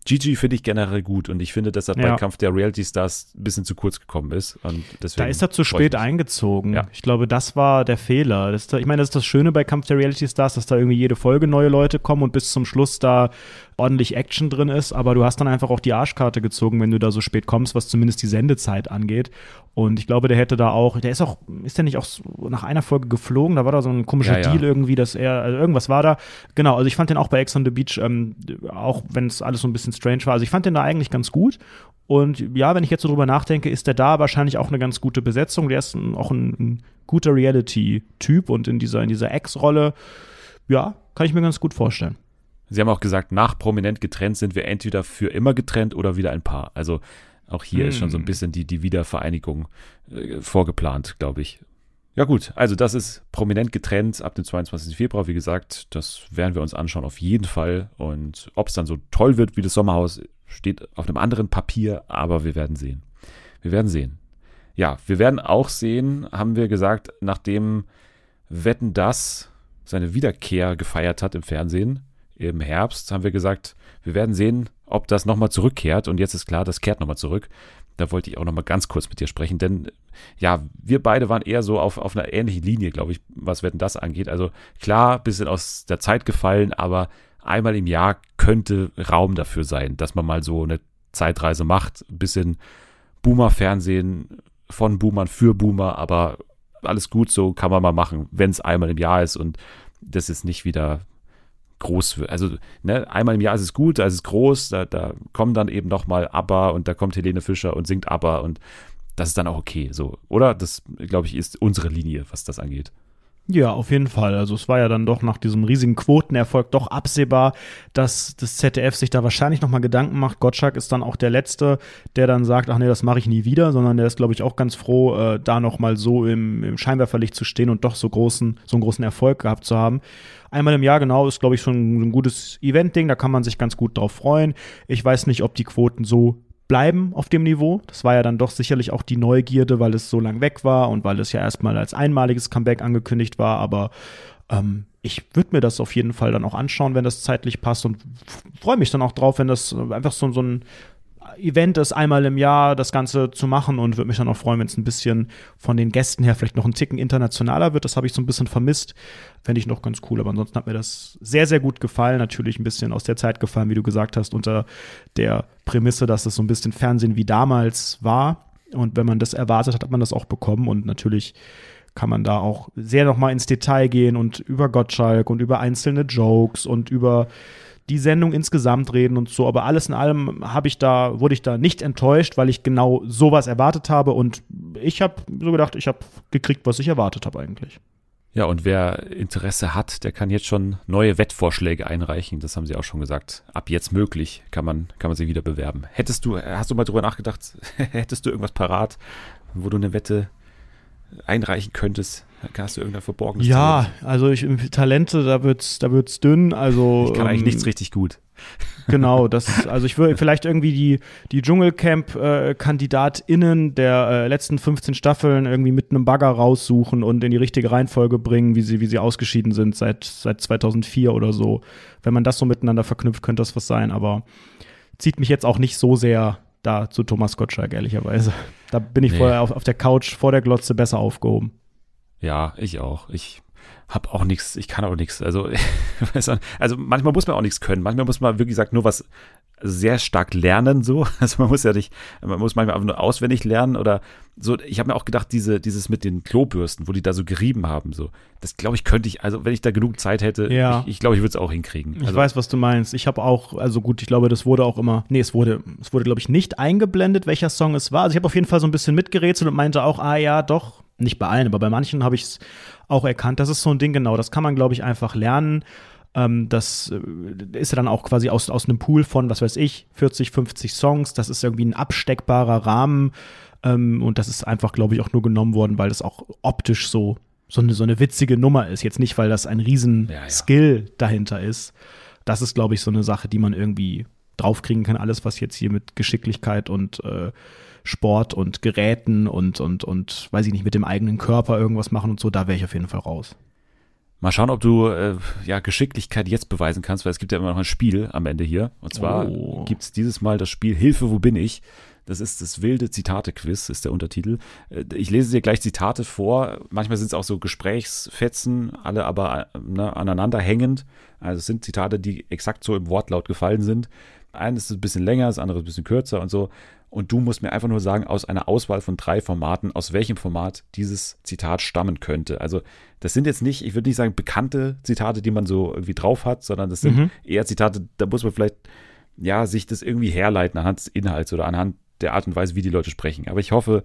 [SPEAKER 1] Gigi finde ich generell gut und ich finde, dass er ja. beim Kampf der Reality Stars ein bisschen zu kurz gekommen ist. Und
[SPEAKER 2] da ist er zu spät eingezogen. Ja. Ich glaube, das war der Fehler. Das, ich meine, das ist das Schöne bei Kampf der Reality Stars, dass da irgendwie jede Folge neue Leute kommen und bis zum Schluss da ordentlich Action drin ist, aber du hast dann einfach auch die Arschkarte gezogen, wenn du da so spät kommst, was zumindest die Sendezeit angeht. Und ich glaube, der hätte da auch, der ist auch, ist der nicht auch nach einer Folge geflogen? Da war da so ein komischer ja, ja. Deal irgendwie, dass er, also irgendwas war da. Genau, also ich fand den auch bei Ex on the Beach, ähm, auch wenn es alles so ein bisschen strange war. Also ich fand den da eigentlich ganz gut. Und ja, wenn ich jetzt so drüber nachdenke, ist der da wahrscheinlich auch eine ganz gute Besetzung. Der ist ein, auch ein, ein guter Reality-Typ und in dieser, in dieser Ex-Rolle, ja, kann ich mir ganz gut vorstellen.
[SPEAKER 1] Sie haben auch gesagt, nach prominent getrennt sind wir entweder für immer getrennt oder wieder ein Paar. Also auch hier hm. ist schon so ein hm. bisschen die, die Wiedervereinigung äh, vorgeplant, glaube ich. Ja gut, also das ist prominent getrennt ab dem 22. Februar. Wie gesagt, das werden wir uns anschauen auf jeden Fall. Und ob es dann so toll wird wie das Sommerhaus, steht auf einem anderen Papier, aber wir werden sehen. Wir werden sehen. Ja, wir werden auch sehen, haben wir gesagt, nachdem Wetten das seine Wiederkehr gefeiert hat im Fernsehen, im Herbst haben wir gesagt, wir werden sehen, ob das nochmal zurückkehrt. Und jetzt ist klar, das kehrt nochmal zurück. Da wollte ich auch nochmal ganz kurz mit dir sprechen, denn ja, wir beide waren eher so auf, auf einer ähnlichen Linie, glaube ich, was Wetten das angeht. Also klar, bisschen aus der Zeit gefallen, aber einmal im Jahr könnte Raum dafür sein, dass man mal so eine Zeitreise macht. Ein bisschen Boomer-Fernsehen von Boomern für Boomer, aber alles gut, so kann man mal machen, wenn es einmal im Jahr ist und das ist nicht wieder groß wird. Also ne, einmal im Jahr ist es gut, da ist es groß, da, da kommen dann eben nochmal ABBA und da kommt Helene Fischer und singt ABBA und das ist dann auch okay, so, oder? Das, glaube ich, ist unsere Linie, was das angeht.
[SPEAKER 2] Ja, auf jeden Fall. Also es war ja dann doch nach diesem riesigen Quotenerfolg doch absehbar, dass das ZDF sich da wahrscheinlich nochmal Gedanken macht. Gottschalk ist dann auch der Letzte, der dann sagt, ach nee, das mache ich nie wieder, sondern der ist, glaube ich, auch ganz froh, äh, da nochmal so im, im Scheinwerferlicht zu stehen und doch so großen, so einen großen Erfolg gehabt zu haben. Einmal im Jahr genau ist, glaube ich, schon ein gutes Event-Ding, da kann man sich ganz gut drauf freuen. Ich weiß nicht, ob die Quoten so bleiben auf dem Niveau. Das war ja dann doch sicherlich auch die Neugierde, weil es so lang weg war und weil es ja erstmal als einmaliges Comeback angekündigt war. Aber ähm, ich würde mir das auf jeden Fall dann auch anschauen, wenn das zeitlich passt und freue mich dann auch drauf, wenn das einfach so, so ein Event ist, einmal im Jahr das Ganze zu machen und würde mich dann auch freuen, wenn es ein bisschen von den Gästen her vielleicht noch ein Ticken internationaler wird. Das habe ich so ein bisschen vermisst. Fände ich noch ganz cool. Aber ansonsten hat mir das sehr, sehr gut gefallen. Natürlich ein bisschen aus der Zeit gefallen, wie du gesagt hast, unter der Prämisse, dass es so ein bisschen Fernsehen wie damals war. Und wenn man das erwartet hat, hat man das auch bekommen. Und natürlich kann man da auch sehr noch mal ins Detail gehen und über Gottschalk und über einzelne Jokes und über die Sendung insgesamt reden und so. Aber alles in allem habe ich da, wurde ich da nicht enttäuscht, weil ich genau sowas erwartet habe und ich habe so gedacht, ich habe gekriegt, was ich erwartet habe eigentlich.
[SPEAKER 1] Ja, und wer Interesse hat, der kann jetzt schon neue Wettvorschläge einreichen. Das haben sie auch schon gesagt. Ab jetzt möglich kann man, kann man sich wieder bewerben. Hättest du, hast du mal drüber nachgedacht, *laughs* hättest du irgendwas parat, wo du eine Wette einreichen könntest? Hast du irgendein verborgenes
[SPEAKER 2] Ja, Talent? also ich, Talente, da wird's, da wird's dünn. Also
[SPEAKER 1] ich kann eigentlich ähm, nichts richtig gut. *laughs*
[SPEAKER 2] Genau, das, also ich würde vielleicht irgendwie die, die Dschungelcamp-KandidatInnen der äh, letzten 15 Staffeln irgendwie mit einem Bagger raussuchen und in die richtige Reihenfolge bringen, wie sie, wie sie ausgeschieden sind seit, seit 2004 oder so. Wenn man das so miteinander verknüpft, könnte das was sein, aber zieht mich jetzt auch nicht so sehr da zu Thomas Gottschalk, ehrlicherweise. Da bin ich nee. vorher auf, auf der Couch vor der Glotze besser aufgehoben.
[SPEAKER 1] Ja, ich auch. Ich habe auch nichts, ich kann auch nichts. Also, *laughs* also manchmal muss man auch nichts können. Manchmal muss man, wie gesagt, nur was sehr stark lernen, so. *laughs* Also man muss ja nicht, man muss manchmal einfach nur auswendig lernen oder so. Ich habe mir auch gedacht, diese, dieses mit den Klobürsten, wo die da so gerieben haben, so, das glaube ich, könnte ich, also wenn ich da genug Zeit hätte,
[SPEAKER 2] ja.
[SPEAKER 1] ich, ich glaube, ich würde es auch hinkriegen.
[SPEAKER 2] Also, ich weiß, was du meinst. Ich habe auch, also gut, ich glaube, das wurde auch immer, nee, es wurde, es wurde, glaube ich, nicht eingeblendet, welcher Song es war. Also ich habe auf jeden Fall so ein bisschen mitgerätselt und meinte auch, ah ja, doch, nicht bei allen, aber bei manchen habe ich es auch erkannt. Das ist so ein Ding, genau, das kann man, glaube ich, einfach lernen. Ähm, das äh, ist ja dann auch quasi aus, aus einem Pool von, was weiß ich, 40, 50 Songs. Das ist irgendwie ein absteckbarer Rahmen. Ähm, und das ist einfach, glaube ich, auch nur genommen worden, weil das auch optisch so, so, eine, so eine witzige Nummer ist. Jetzt nicht, weil das ein riesen ja, ja. Skill dahinter ist. Das ist, glaube ich, so eine Sache, die man irgendwie draufkriegen kann. Alles, was jetzt hier mit Geschicklichkeit und äh, Sport und Geräten und, und, und, weiß ich nicht, mit dem eigenen Körper irgendwas machen und so, da wäre ich auf jeden Fall raus.
[SPEAKER 1] Mal schauen, ob du äh, ja Geschicklichkeit jetzt beweisen kannst, weil es gibt ja immer noch ein Spiel am Ende hier. Und zwar oh. gibt es dieses Mal das Spiel Hilfe, wo bin ich? Das ist das wilde Zitate-Quiz, ist der Untertitel. Äh, ich lese dir gleich Zitate vor. Manchmal sind es auch so Gesprächsfetzen, alle aber ne, aneinander hängend. Also es sind Zitate, die exakt so im Wortlaut gefallen sind. Eines ist ein bisschen länger, das andere ist ein bisschen kürzer und so und du musst mir einfach nur sagen, aus einer Auswahl von drei Formaten, aus welchem Format dieses Zitat stammen könnte. Also das sind jetzt nicht, ich würde nicht sagen bekannte Zitate, die man so irgendwie drauf hat, sondern das sind mhm. eher Zitate, da muss man vielleicht ja sich das irgendwie herleiten anhand des Inhalts oder anhand der Art und Weise, wie die Leute sprechen. Aber ich hoffe,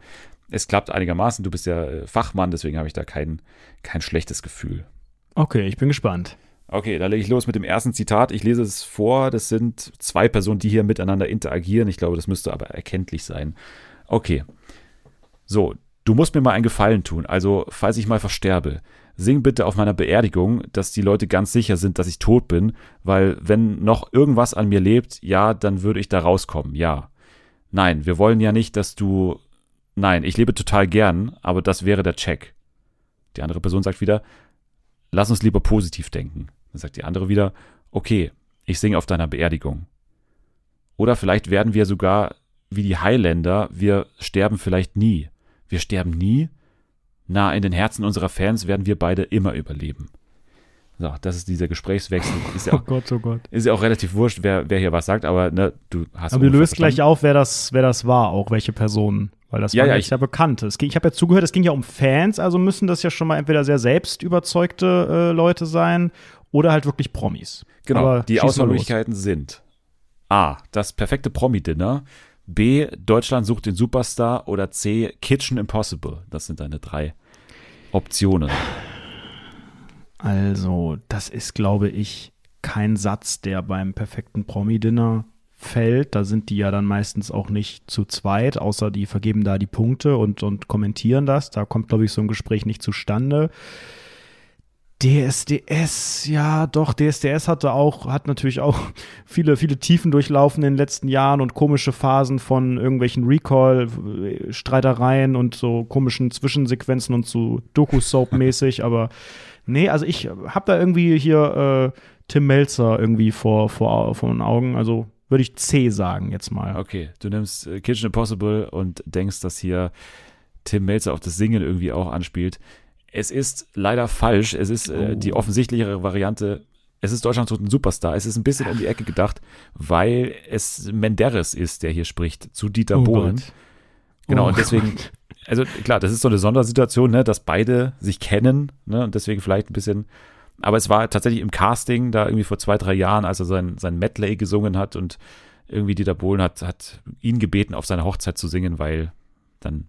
[SPEAKER 1] es klappt einigermaßen. Du bist ja Fachmann, deswegen habe ich da kein, kein schlechtes Gefühl.
[SPEAKER 2] Okay, ich bin gespannt.
[SPEAKER 1] Okay, da lege ich los mit dem ersten Zitat. Ich lese es vor. Das sind zwei Personen, die hier miteinander interagieren. Ich glaube, das müsste aber erkenntlich sein. Okay. So, du musst mir mal einen Gefallen tun. Also, falls ich mal versterbe, sing bitte auf meiner Beerdigung, dass die Leute ganz sicher sind, dass ich tot bin, weil wenn noch irgendwas an mir lebt, ja, dann würde ich da rauskommen. Ja. Nein, wir wollen ja nicht, dass du. Nein, ich lebe total gern, aber das wäre der Check. Die andere Person sagt wieder, lass uns lieber positiv denken. Dann sagt die andere wieder, okay, ich singe auf deiner Beerdigung. Oder vielleicht werden wir sogar wie die Highlander, wir sterben vielleicht nie. Wir sterben nie? Na, in den Herzen unserer Fans werden wir beide immer überleben. So, das ist dieser Gesprächswechsel. *laughs* Ist ja
[SPEAKER 2] oh auch, oh Gott, oh Gott.
[SPEAKER 1] Ist ja auch relativ wurscht, wer, wer hier was sagt, aber ne, du hast.
[SPEAKER 2] Aber du löst gleich auf, wer das, wer das war, auch welche Personen. Weil das
[SPEAKER 1] ja,
[SPEAKER 2] war
[SPEAKER 1] ja,
[SPEAKER 2] ich, ja bekannt. Es ging, ich habe ja zugehört, es ging ja um Fans, also müssen das ja schon mal entweder sehr selbst überzeugte äh, Leute sein oder halt wirklich Promis.
[SPEAKER 1] Genau, Aber die Auswahlmöglichkeiten sind A, das perfekte Promi-Dinner, B, Deutschland sucht den Superstar oder C, Kitchen Impossible. Das sind deine drei Optionen.
[SPEAKER 2] Also, das ist, glaube ich, kein Satz, der beim perfekten Promi-Dinner fällt. Da sind die ja dann meistens auch nicht zu zweit, außer die vergeben da die Punkte und, und kommentieren das. Da kommt, glaube ich, so ein Gespräch nicht zustande. DSDS, ja, doch, DSDS hatte auch, hat natürlich auch *laughs* viele, viele Tiefen durchlaufen in den letzten Jahren und komische Phasen von irgendwelchen Recall-Streitereien und so komischen Zwischensequenzen und so Doku-Soap-mäßig, *laughs* aber nee, also ich hab da irgendwie hier äh, Tim Melzer irgendwie vor, vor, vor den Augen, also würde ich C sagen jetzt mal.
[SPEAKER 1] Okay, du nimmst äh, Kitchen Impossible und denkst, dass hier Tim Melzer auf das Singen irgendwie auch anspielt. Es ist leider falsch. Es ist äh, die oh. offensichtlichere Variante. Es ist Deutschland ein Superstar. Es ist ein bisschen um die Ecke gedacht, weil es Menderes ist, der hier spricht, zu Dieter oh Bohlen. Gott. Genau, oh und deswegen, also klar, das ist so eine Sondersituation, ne, dass beide sich kennen, ne, und deswegen vielleicht ein bisschen, aber es war tatsächlich im Casting, da irgendwie vor zwei, drei Jahren, als er sein, sein Medley gesungen hat und irgendwie Dieter Bohlen hat, hat ihn gebeten, auf seiner Hochzeit zu singen, weil dann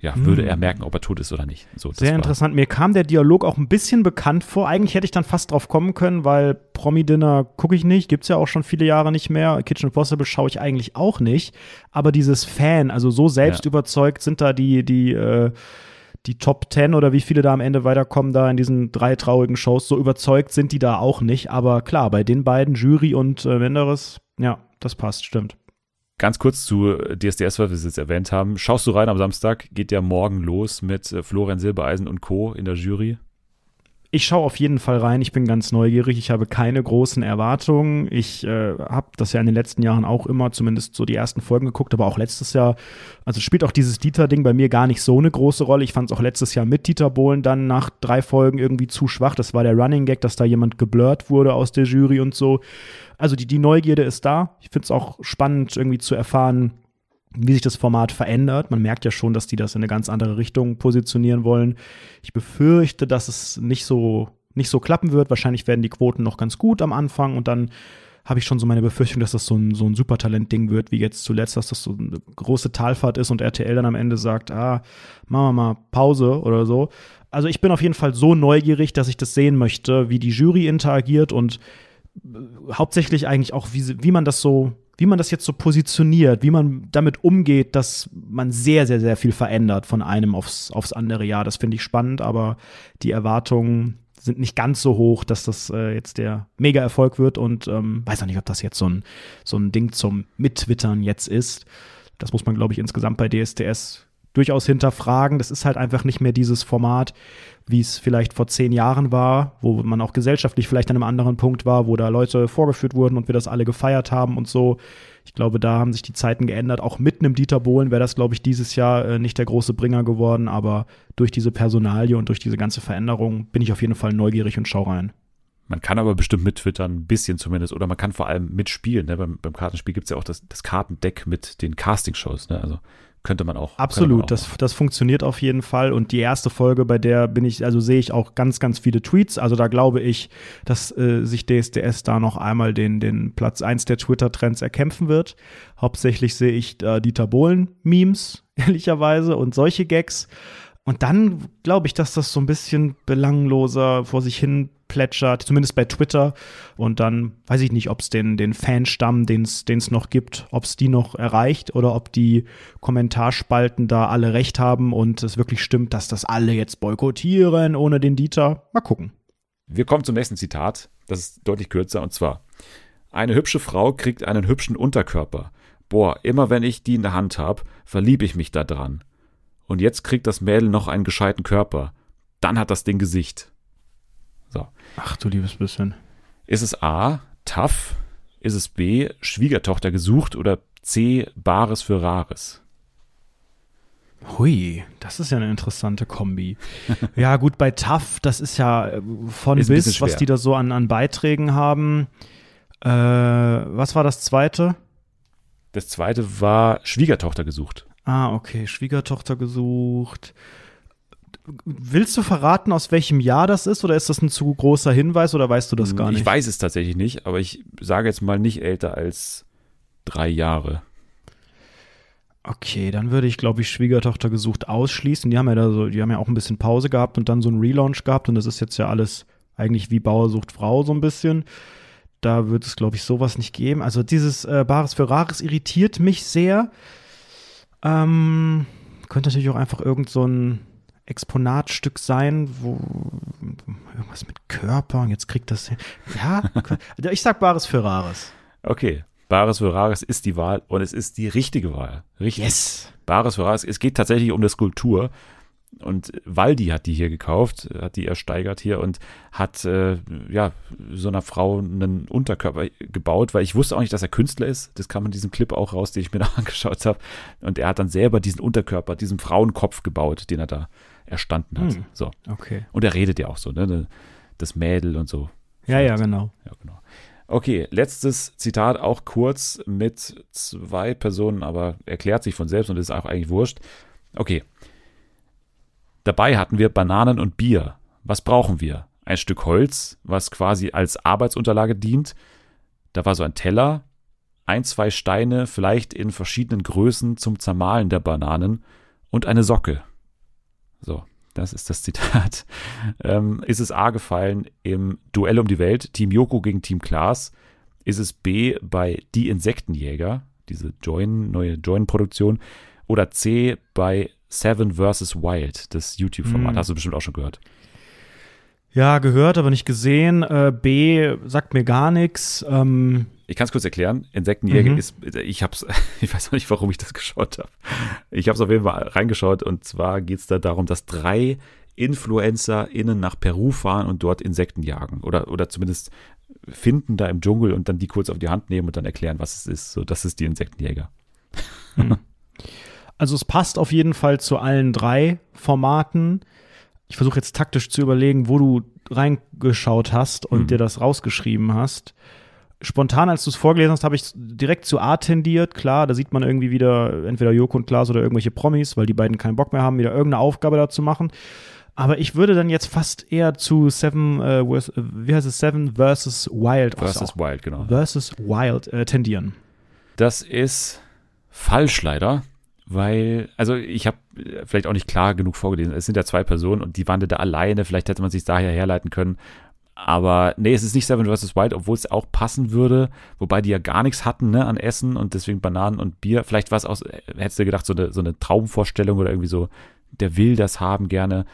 [SPEAKER 1] ja, würde er hm. merken, ob er tot ist oder nicht.
[SPEAKER 2] So, Sehr interessant. Mir kam der Dialog auch ein bisschen bekannt vor. Eigentlich hätte ich dann fast drauf kommen können, weil Promi-Dinner gucke ich nicht, gibt es ja auch schon viele Jahre nicht mehr. Kitchen Impossible schaue ich eigentlich auch nicht. Aber dieses Fan, also so selbst ja. überzeugt sind da die, die, äh, die Top Ten oder wie viele da am Ende weiterkommen, da in diesen drei traurigen Shows, so überzeugt sind die da auch nicht. Aber klar, bei den beiden, Jury und äh, Wenderes, ja, das passt, stimmt.
[SPEAKER 1] Ganz kurz zu DSDS, was wir es jetzt erwähnt haben. Schaust du rein am Samstag? Geht ja morgen los mit äh, Florian Silbereisen und Co. in der Jury.
[SPEAKER 2] Ich schaue auf jeden Fall rein. Ich bin ganz neugierig. Ich habe keine großen Erwartungen. Ich äh, habe das ja in den letzten Jahren auch immer, zumindest so die ersten Folgen geguckt, aber auch letztes Jahr. Also spielt auch dieses Dieter-Ding bei mir gar nicht so eine große Rolle. Ich fand es auch letztes Jahr mit Dieter Bohlen dann nach drei Folgen irgendwie zu schwach. Das war der Running Gag, dass da jemand geblurrt wurde aus der Jury und so. Also die, die Neugierde ist da. Ich finde es auch spannend, irgendwie zu erfahren, wie sich das Format verändert. Man merkt ja schon, dass die das in eine ganz andere Richtung positionieren wollen. Ich befürchte, dass es nicht so, nicht so klappen wird. Wahrscheinlich werden die Quoten noch ganz gut am Anfang und dann habe ich schon so meine Befürchtung, dass das so ein, so ein Supertalent-Ding wird, wie jetzt zuletzt, dass das so eine große Talfahrt ist und RTL dann am Ende sagt, ah, machen wir mal Pause oder so. Also ich bin auf jeden Fall so neugierig, dass ich das sehen möchte, wie die Jury interagiert und hauptsächlich eigentlich auch, wie, wie man das so wie man das jetzt so positioniert, wie man damit umgeht, dass man sehr, sehr, sehr viel verändert von einem aufs, aufs andere Jahr. Das finde ich spannend, aber die Erwartungen sind nicht ganz so hoch, dass das äh, jetzt der Mega-Erfolg wird und ähm, weiß auch nicht, ob das jetzt so ein, so ein Ding zum Mittwittern jetzt ist. Das muss man, glaube ich, insgesamt bei DSDS durchaus hinterfragen. Das ist halt einfach nicht mehr dieses Format, wie es vielleicht vor zehn Jahren war, wo man auch gesellschaftlich vielleicht an einem anderen Punkt war, wo da Leute vorgeführt wurden und wir das alle gefeiert haben und so. Ich glaube, da haben sich die Zeiten geändert. Auch mit einem Dieter Bohlen wäre das, glaube ich, dieses Jahr äh, nicht der große Bringer geworden, aber durch diese Personalie und durch diese ganze Veränderung bin ich auf jeden Fall neugierig und schau rein.
[SPEAKER 1] Man kann aber bestimmt mittwittern, ein bisschen zumindest, oder man kann vor allem mitspielen. Ne? Beim, beim Kartenspiel gibt es ja auch das, das Kartendeck mit den Castingshows. Ne? Also könnte man auch.
[SPEAKER 2] Absolut,
[SPEAKER 1] man
[SPEAKER 2] auch das, das funktioniert auf jeden Fall. Und die erste Folge, bei der bin ich, also sehe ich auch ganz, ganz viele Tweets. Also da glaube ich, dass äh, sich DSDS da noch einmal den, den Platz 1 der Twitter-Trends erkämpfen wird. Hauptsächlich sehe ich äh, Dieter Bohlen-Memes, *laughs* ehrlicherweise, und solche Gags. Und dann glaube ich, dass das so ein bisschen belangloser vor sich hin plätschert, zumindest bei Twitter. Und dann weiß ich nicht, ob es den, den Fanstamm, den es noch gibt, ob es die noch erreicht oder ob die Kommentarspalten da alle recht haben und es wirklich stimmt, dass das alle jetzt boykottieren ohne den Dieter. Mal gucken.
[SPEAKER 1] Wir kommen zum nächsten Zitat. Das ist deutlich kürzer und zwar: Eine hübsche Frau kriegt einen hübschen Unterkörper. Boah, immer wenn ich die in der Hand habe, verliebe ich mich da dran. Und jetzt kriegt das Mädel noch einen gescheiten Körper. Dann hat das Ding Gesicht.
[SPEAKER 2] So. Ach du liebes bisschen.
[SPEAKER 1] Ist es A, tough? Ist es B, Schwiegertochter gesucht oder C, Bares für Rares?
[SPEAKER 2] Hui, das ist ja eine interessante Kombi. *laughs* ja, gut, bei TAF, das ist ja äh, von ist bis, was die da so an, an Beiträgen haben. Äh, was war das zweite?
[SPEAKER 1] Das zweite war Schwiegertochter gesucht.
[SPEAKER 2] Ah, okay, Schwiegertochter gesucht. Willst du verraten, aus welchem Jahr das ist, oder ist das ein zu großer Hinweis, oder weißt du das gar nicht?
[SPEAKER 1] Ich weiß es tatsächlich nicht, aber ich sage jetzt mal nicht älter als drei Jahre.
[SPEAKER 2] Okay, dann würde ich, glaube ich, Schwiegertochter gesucht ausschließen. Die haben ja da so, die haben ja auch ein bisschen Pause gehabt und dann so einen Relaunch gehabt und das ist jetzt ja alles eigentlich wie Bauer sucht Frau so ein bisschen. Da wird es, glaube ich, sowas nicht geben. Also dieses äh, Bares für Rares irritiert mich sehr. Ähm, könnte natürlich auch einfach irgend so ein Exponatstück sein, wo irgendwas mit Körper und jetzt kriegt das. Ja, ich sag Bares für Rares.
[SPEAKER 1] Okay. Bares für Rares ist die Wahl und es ist die richtige Wahl. Richtig.
[SPEAKER 2] Yes.
[SPEAKER 1] Bares für Rares. Es geht tatsächlich um eine Skulptur. Und Waldi hat die hier gekauft, hat die ersteigert hier und hat äh, ja so einer Frau einen Unterkörper gebaut, weil ich wusste auch nicht, dass er Künstler ist. Das kam in diesem Clip auch raus, den ich mir *laughs* da angeschaut habe. Und er hat dann selber diesen Unterkörper, diesen Frauenkopf gebaut, den er da erstanden hat. Hm. So.
[SPEAKER 2] Okay.
[SPEAKER 1] Und er redet ja auch so, ne? Das Mädel und so.
[SPEAKER 2] Ja, ja, genau.
[SPEAKER 1] Ja, genau. Okay, letztes Zitat, auch kurz mit zwei Personen, aber erklärt sich von selbst und ist auch eigentlich wurscht. Okay, Dabei hatten wir Bananen und Bier. Was brauchen wir? Ein Stück Holz, was quasi als Arbeitsunterlage dient. Da war so ein Teller, ein, zwei Steine, vielleicht in verschiedenen Größen zum Zermahlen der Bananen und eine Socke. So, das ist das Zitat. *laughs* Ähm, ist es A gefallen im Duell um die Welt, Team Yoko gegen Team Klaas? Ist es B bei Die Insektenjäger, diese Join, neue Join-Produktion? Oder C bei Seven vs. Wild, das YouTube-Format? Hm. Hast du bestimmt auch schon gehört.
[SPEAKER 2] Ja, gehört, aber nicht gesehen. Äh, B sagt mir gar nichts. Ähm
[SPEAKER 1] ich kann es kurz erklären. Insektenjäger mhm. ist, ich hab's, *laughs* ich weiß auch nicht, warum ich das geschaut habe. Ich habe es auf jeden Fall reingeschaut und zwar geht es da darum, dass drei InfluencerInnen nach Peru fahren und dort Insekten jagen oder, oder zumindest finden da im Dschungel und dann die kurz auf die Hand nehmen und dann erklären, was es ist. So, das ist die Insektenjäger.
[SPEAKER 2] Mhm. *laughs* Also es passt auf jeden Fall zu allen drei Formaten ich versuche jetzt taktisch zu überlegen, wo du reingeschaut hast und mhm. dir das rausgeschrieben hast. Spontan, als du es vorgelesen hast, habe ich direkt zu A tendiert. Klar, da sieht man irgendwie wieder entweder Joko und Klaas oder irgendwelche Promis, weil die beiden keinen Bock mehr haben, wieder irgendeine Aufgabe da zu machen. Aber ich würde dann jetzt fast eher zu Seven, äh, wie heißt es, Seven versus Wild.
[SPEAKER 1] Versus Wild, genau.
[SPEAKER 2] Versus Wild äh, tendieren.
[SPEAKER 1] Das ist falsch leider weil, also ich habe vielleicht auch nicht klar genug vorgelesen. Es sind ja zwei Personen und die waren da alleine. Vielleicht hätte man sich daher herleiten können. Aber nee, es ist nicht Seven vs. Wild, obwohl es auch passen würde, wobei die ja gar nichts hatten ne, an Essen und deswegen Bananen und Bier. Vielleicht war es auch, hättest du gedacht, so eine, so eine Traumvorstellung oder irgendwie so, der will das haben gerne.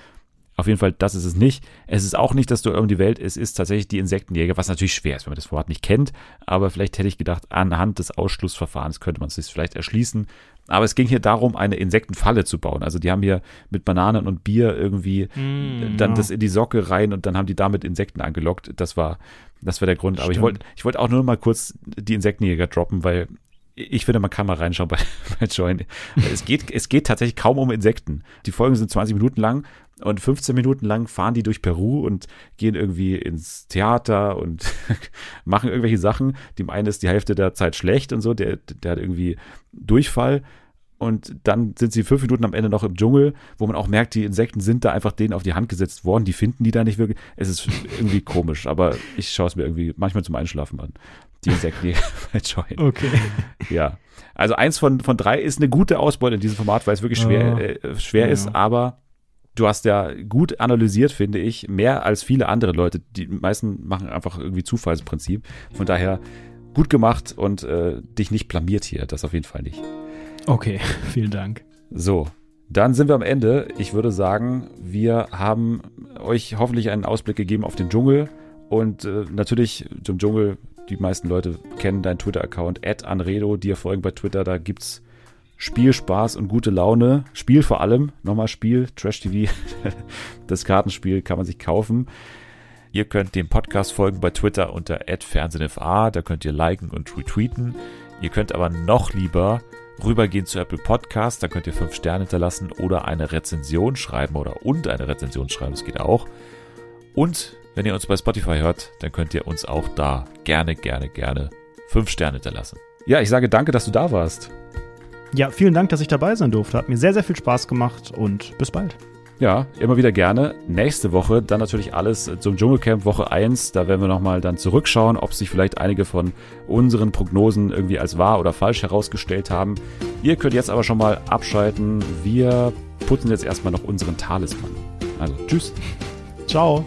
[SPEAKER 1] Auf jeden Fall, das ist es nicht. Es ist auch nicht, dass du um die Welt, es ist tatsächlich die Insektenjäger, was natürlich schwer ist, wenn man das Format nicht kennt. Aber vielleicht hätte ich gedacht, anhand des Ausschlussverfahrens könnte man es sich vielleicht erschließen. Aber es ging hier darum, eine Insektenfalle zu bauen. Also die haben hier mit Bananen und Bier irgendwie mm, dann ja. das in die Socke rein und dann haben die damit Insekten angelockt. Das war, das war der Grund. Stimmt. Aber ich wollte, ich wollte auch nur mal kurz die Insektenjäger droppen, weil ich finde, man kann mal reinschauen bei, *laughs* bei Join. Es geht, es geht tatsächlich kaum um Insekten. Die Folgen sind 20 Minuten lang und 15 Minuten lang fahren die durch Peru und gehen irgendwie ins Theater und *laughs* machen irgendwelche Sachen. Dem einen ist die Hälfte der Zeit schlecht und so, der, der hat irgendwie Durchfall. Und dann sind sie fünf Minuten am Ende noch im Dschungel, wo man auch merkt, die Insekten sind da einfach denen auf die Hand gesetzt worden. Die finden die da nicht wirklich. Es ist irgendwie komisch, aber ich schaue es mir irgendwie manchmal zum Einschlafen an. Die Insekten, die *laughs* bei Join.
[SPEAKER 2] Okay.
[SPEAKER 1] Ja. Also eins von, von drei ist eine gute Ausbeute in diesem Format, weil es wirklich schwer, oh. äh, schwer ja. ist, aber du hast ja gut analysiert, finde ich, mehr als viele andere Leute. Die meisten machen einfach irgendwie Zufallsprinzip. Von daher gut gemacht und äh, dich nicht blamiert hier, das auf jeden Fall nicht.
[SPEAKER 2] Okay, *laughs* vielen Dank.
[SPEAKER 1] So, dann sind wir am Ende. Ich würde sagen, wir haben euch hoffentlich einen Ausblick gegeben auf den Dschungel und äh, natürlich zum Dschungel. Die meisten Leute kennen deinen Twitter-Account, Anredo, dir folgen bei Twitter. Da gibt's Spiel, Spaß und gute Laune. Spiel vor allem. Nochmal Spiel, Trash TV. *laughs* Das Kartenspiel kann man sich kaufen. Ihr könnt dem Podcast folgen bei Twitter unter @fernsehnfa. Da könnt ihr liken und retweeten. Ihr könnt aber noch lieber rübergehen zu Apple Podcast. Da könnt ihr fünf Sterne hinterlassen oder eine Rezension schreiben oder und eine Rezension schreiben. Das geht auch. Und wenn ihr uns bei Spotify hört, dann könnt ihr uns auch da gerne, gerne, gerne fünf Sterne hinterlassen. Ja, ich sage danke, dass du da warst.
[SPEAKER 2] Ja, vielen Dank, dass ich dabei sein durfte. Hat mir sehr, sehr viel Spaß gemacht und bis bald.
[SPEAKER 1] Ja, immer wieder gerne. Nächste Woche dann natürlich alles zum Dschungelcamp Woche 1. Da werden wir nochmal dann zurückschauen, ob sich vielleicht einige von unseren Prognosen irgendwie als wahr oder falsch herausgestellt haben. Ihr könnt jetzt aber schon mal abschalten. Wir putzen jetzt erstmal noch unseren Talisman. Also, tschüss.
[SPEAKER 2] Ciao.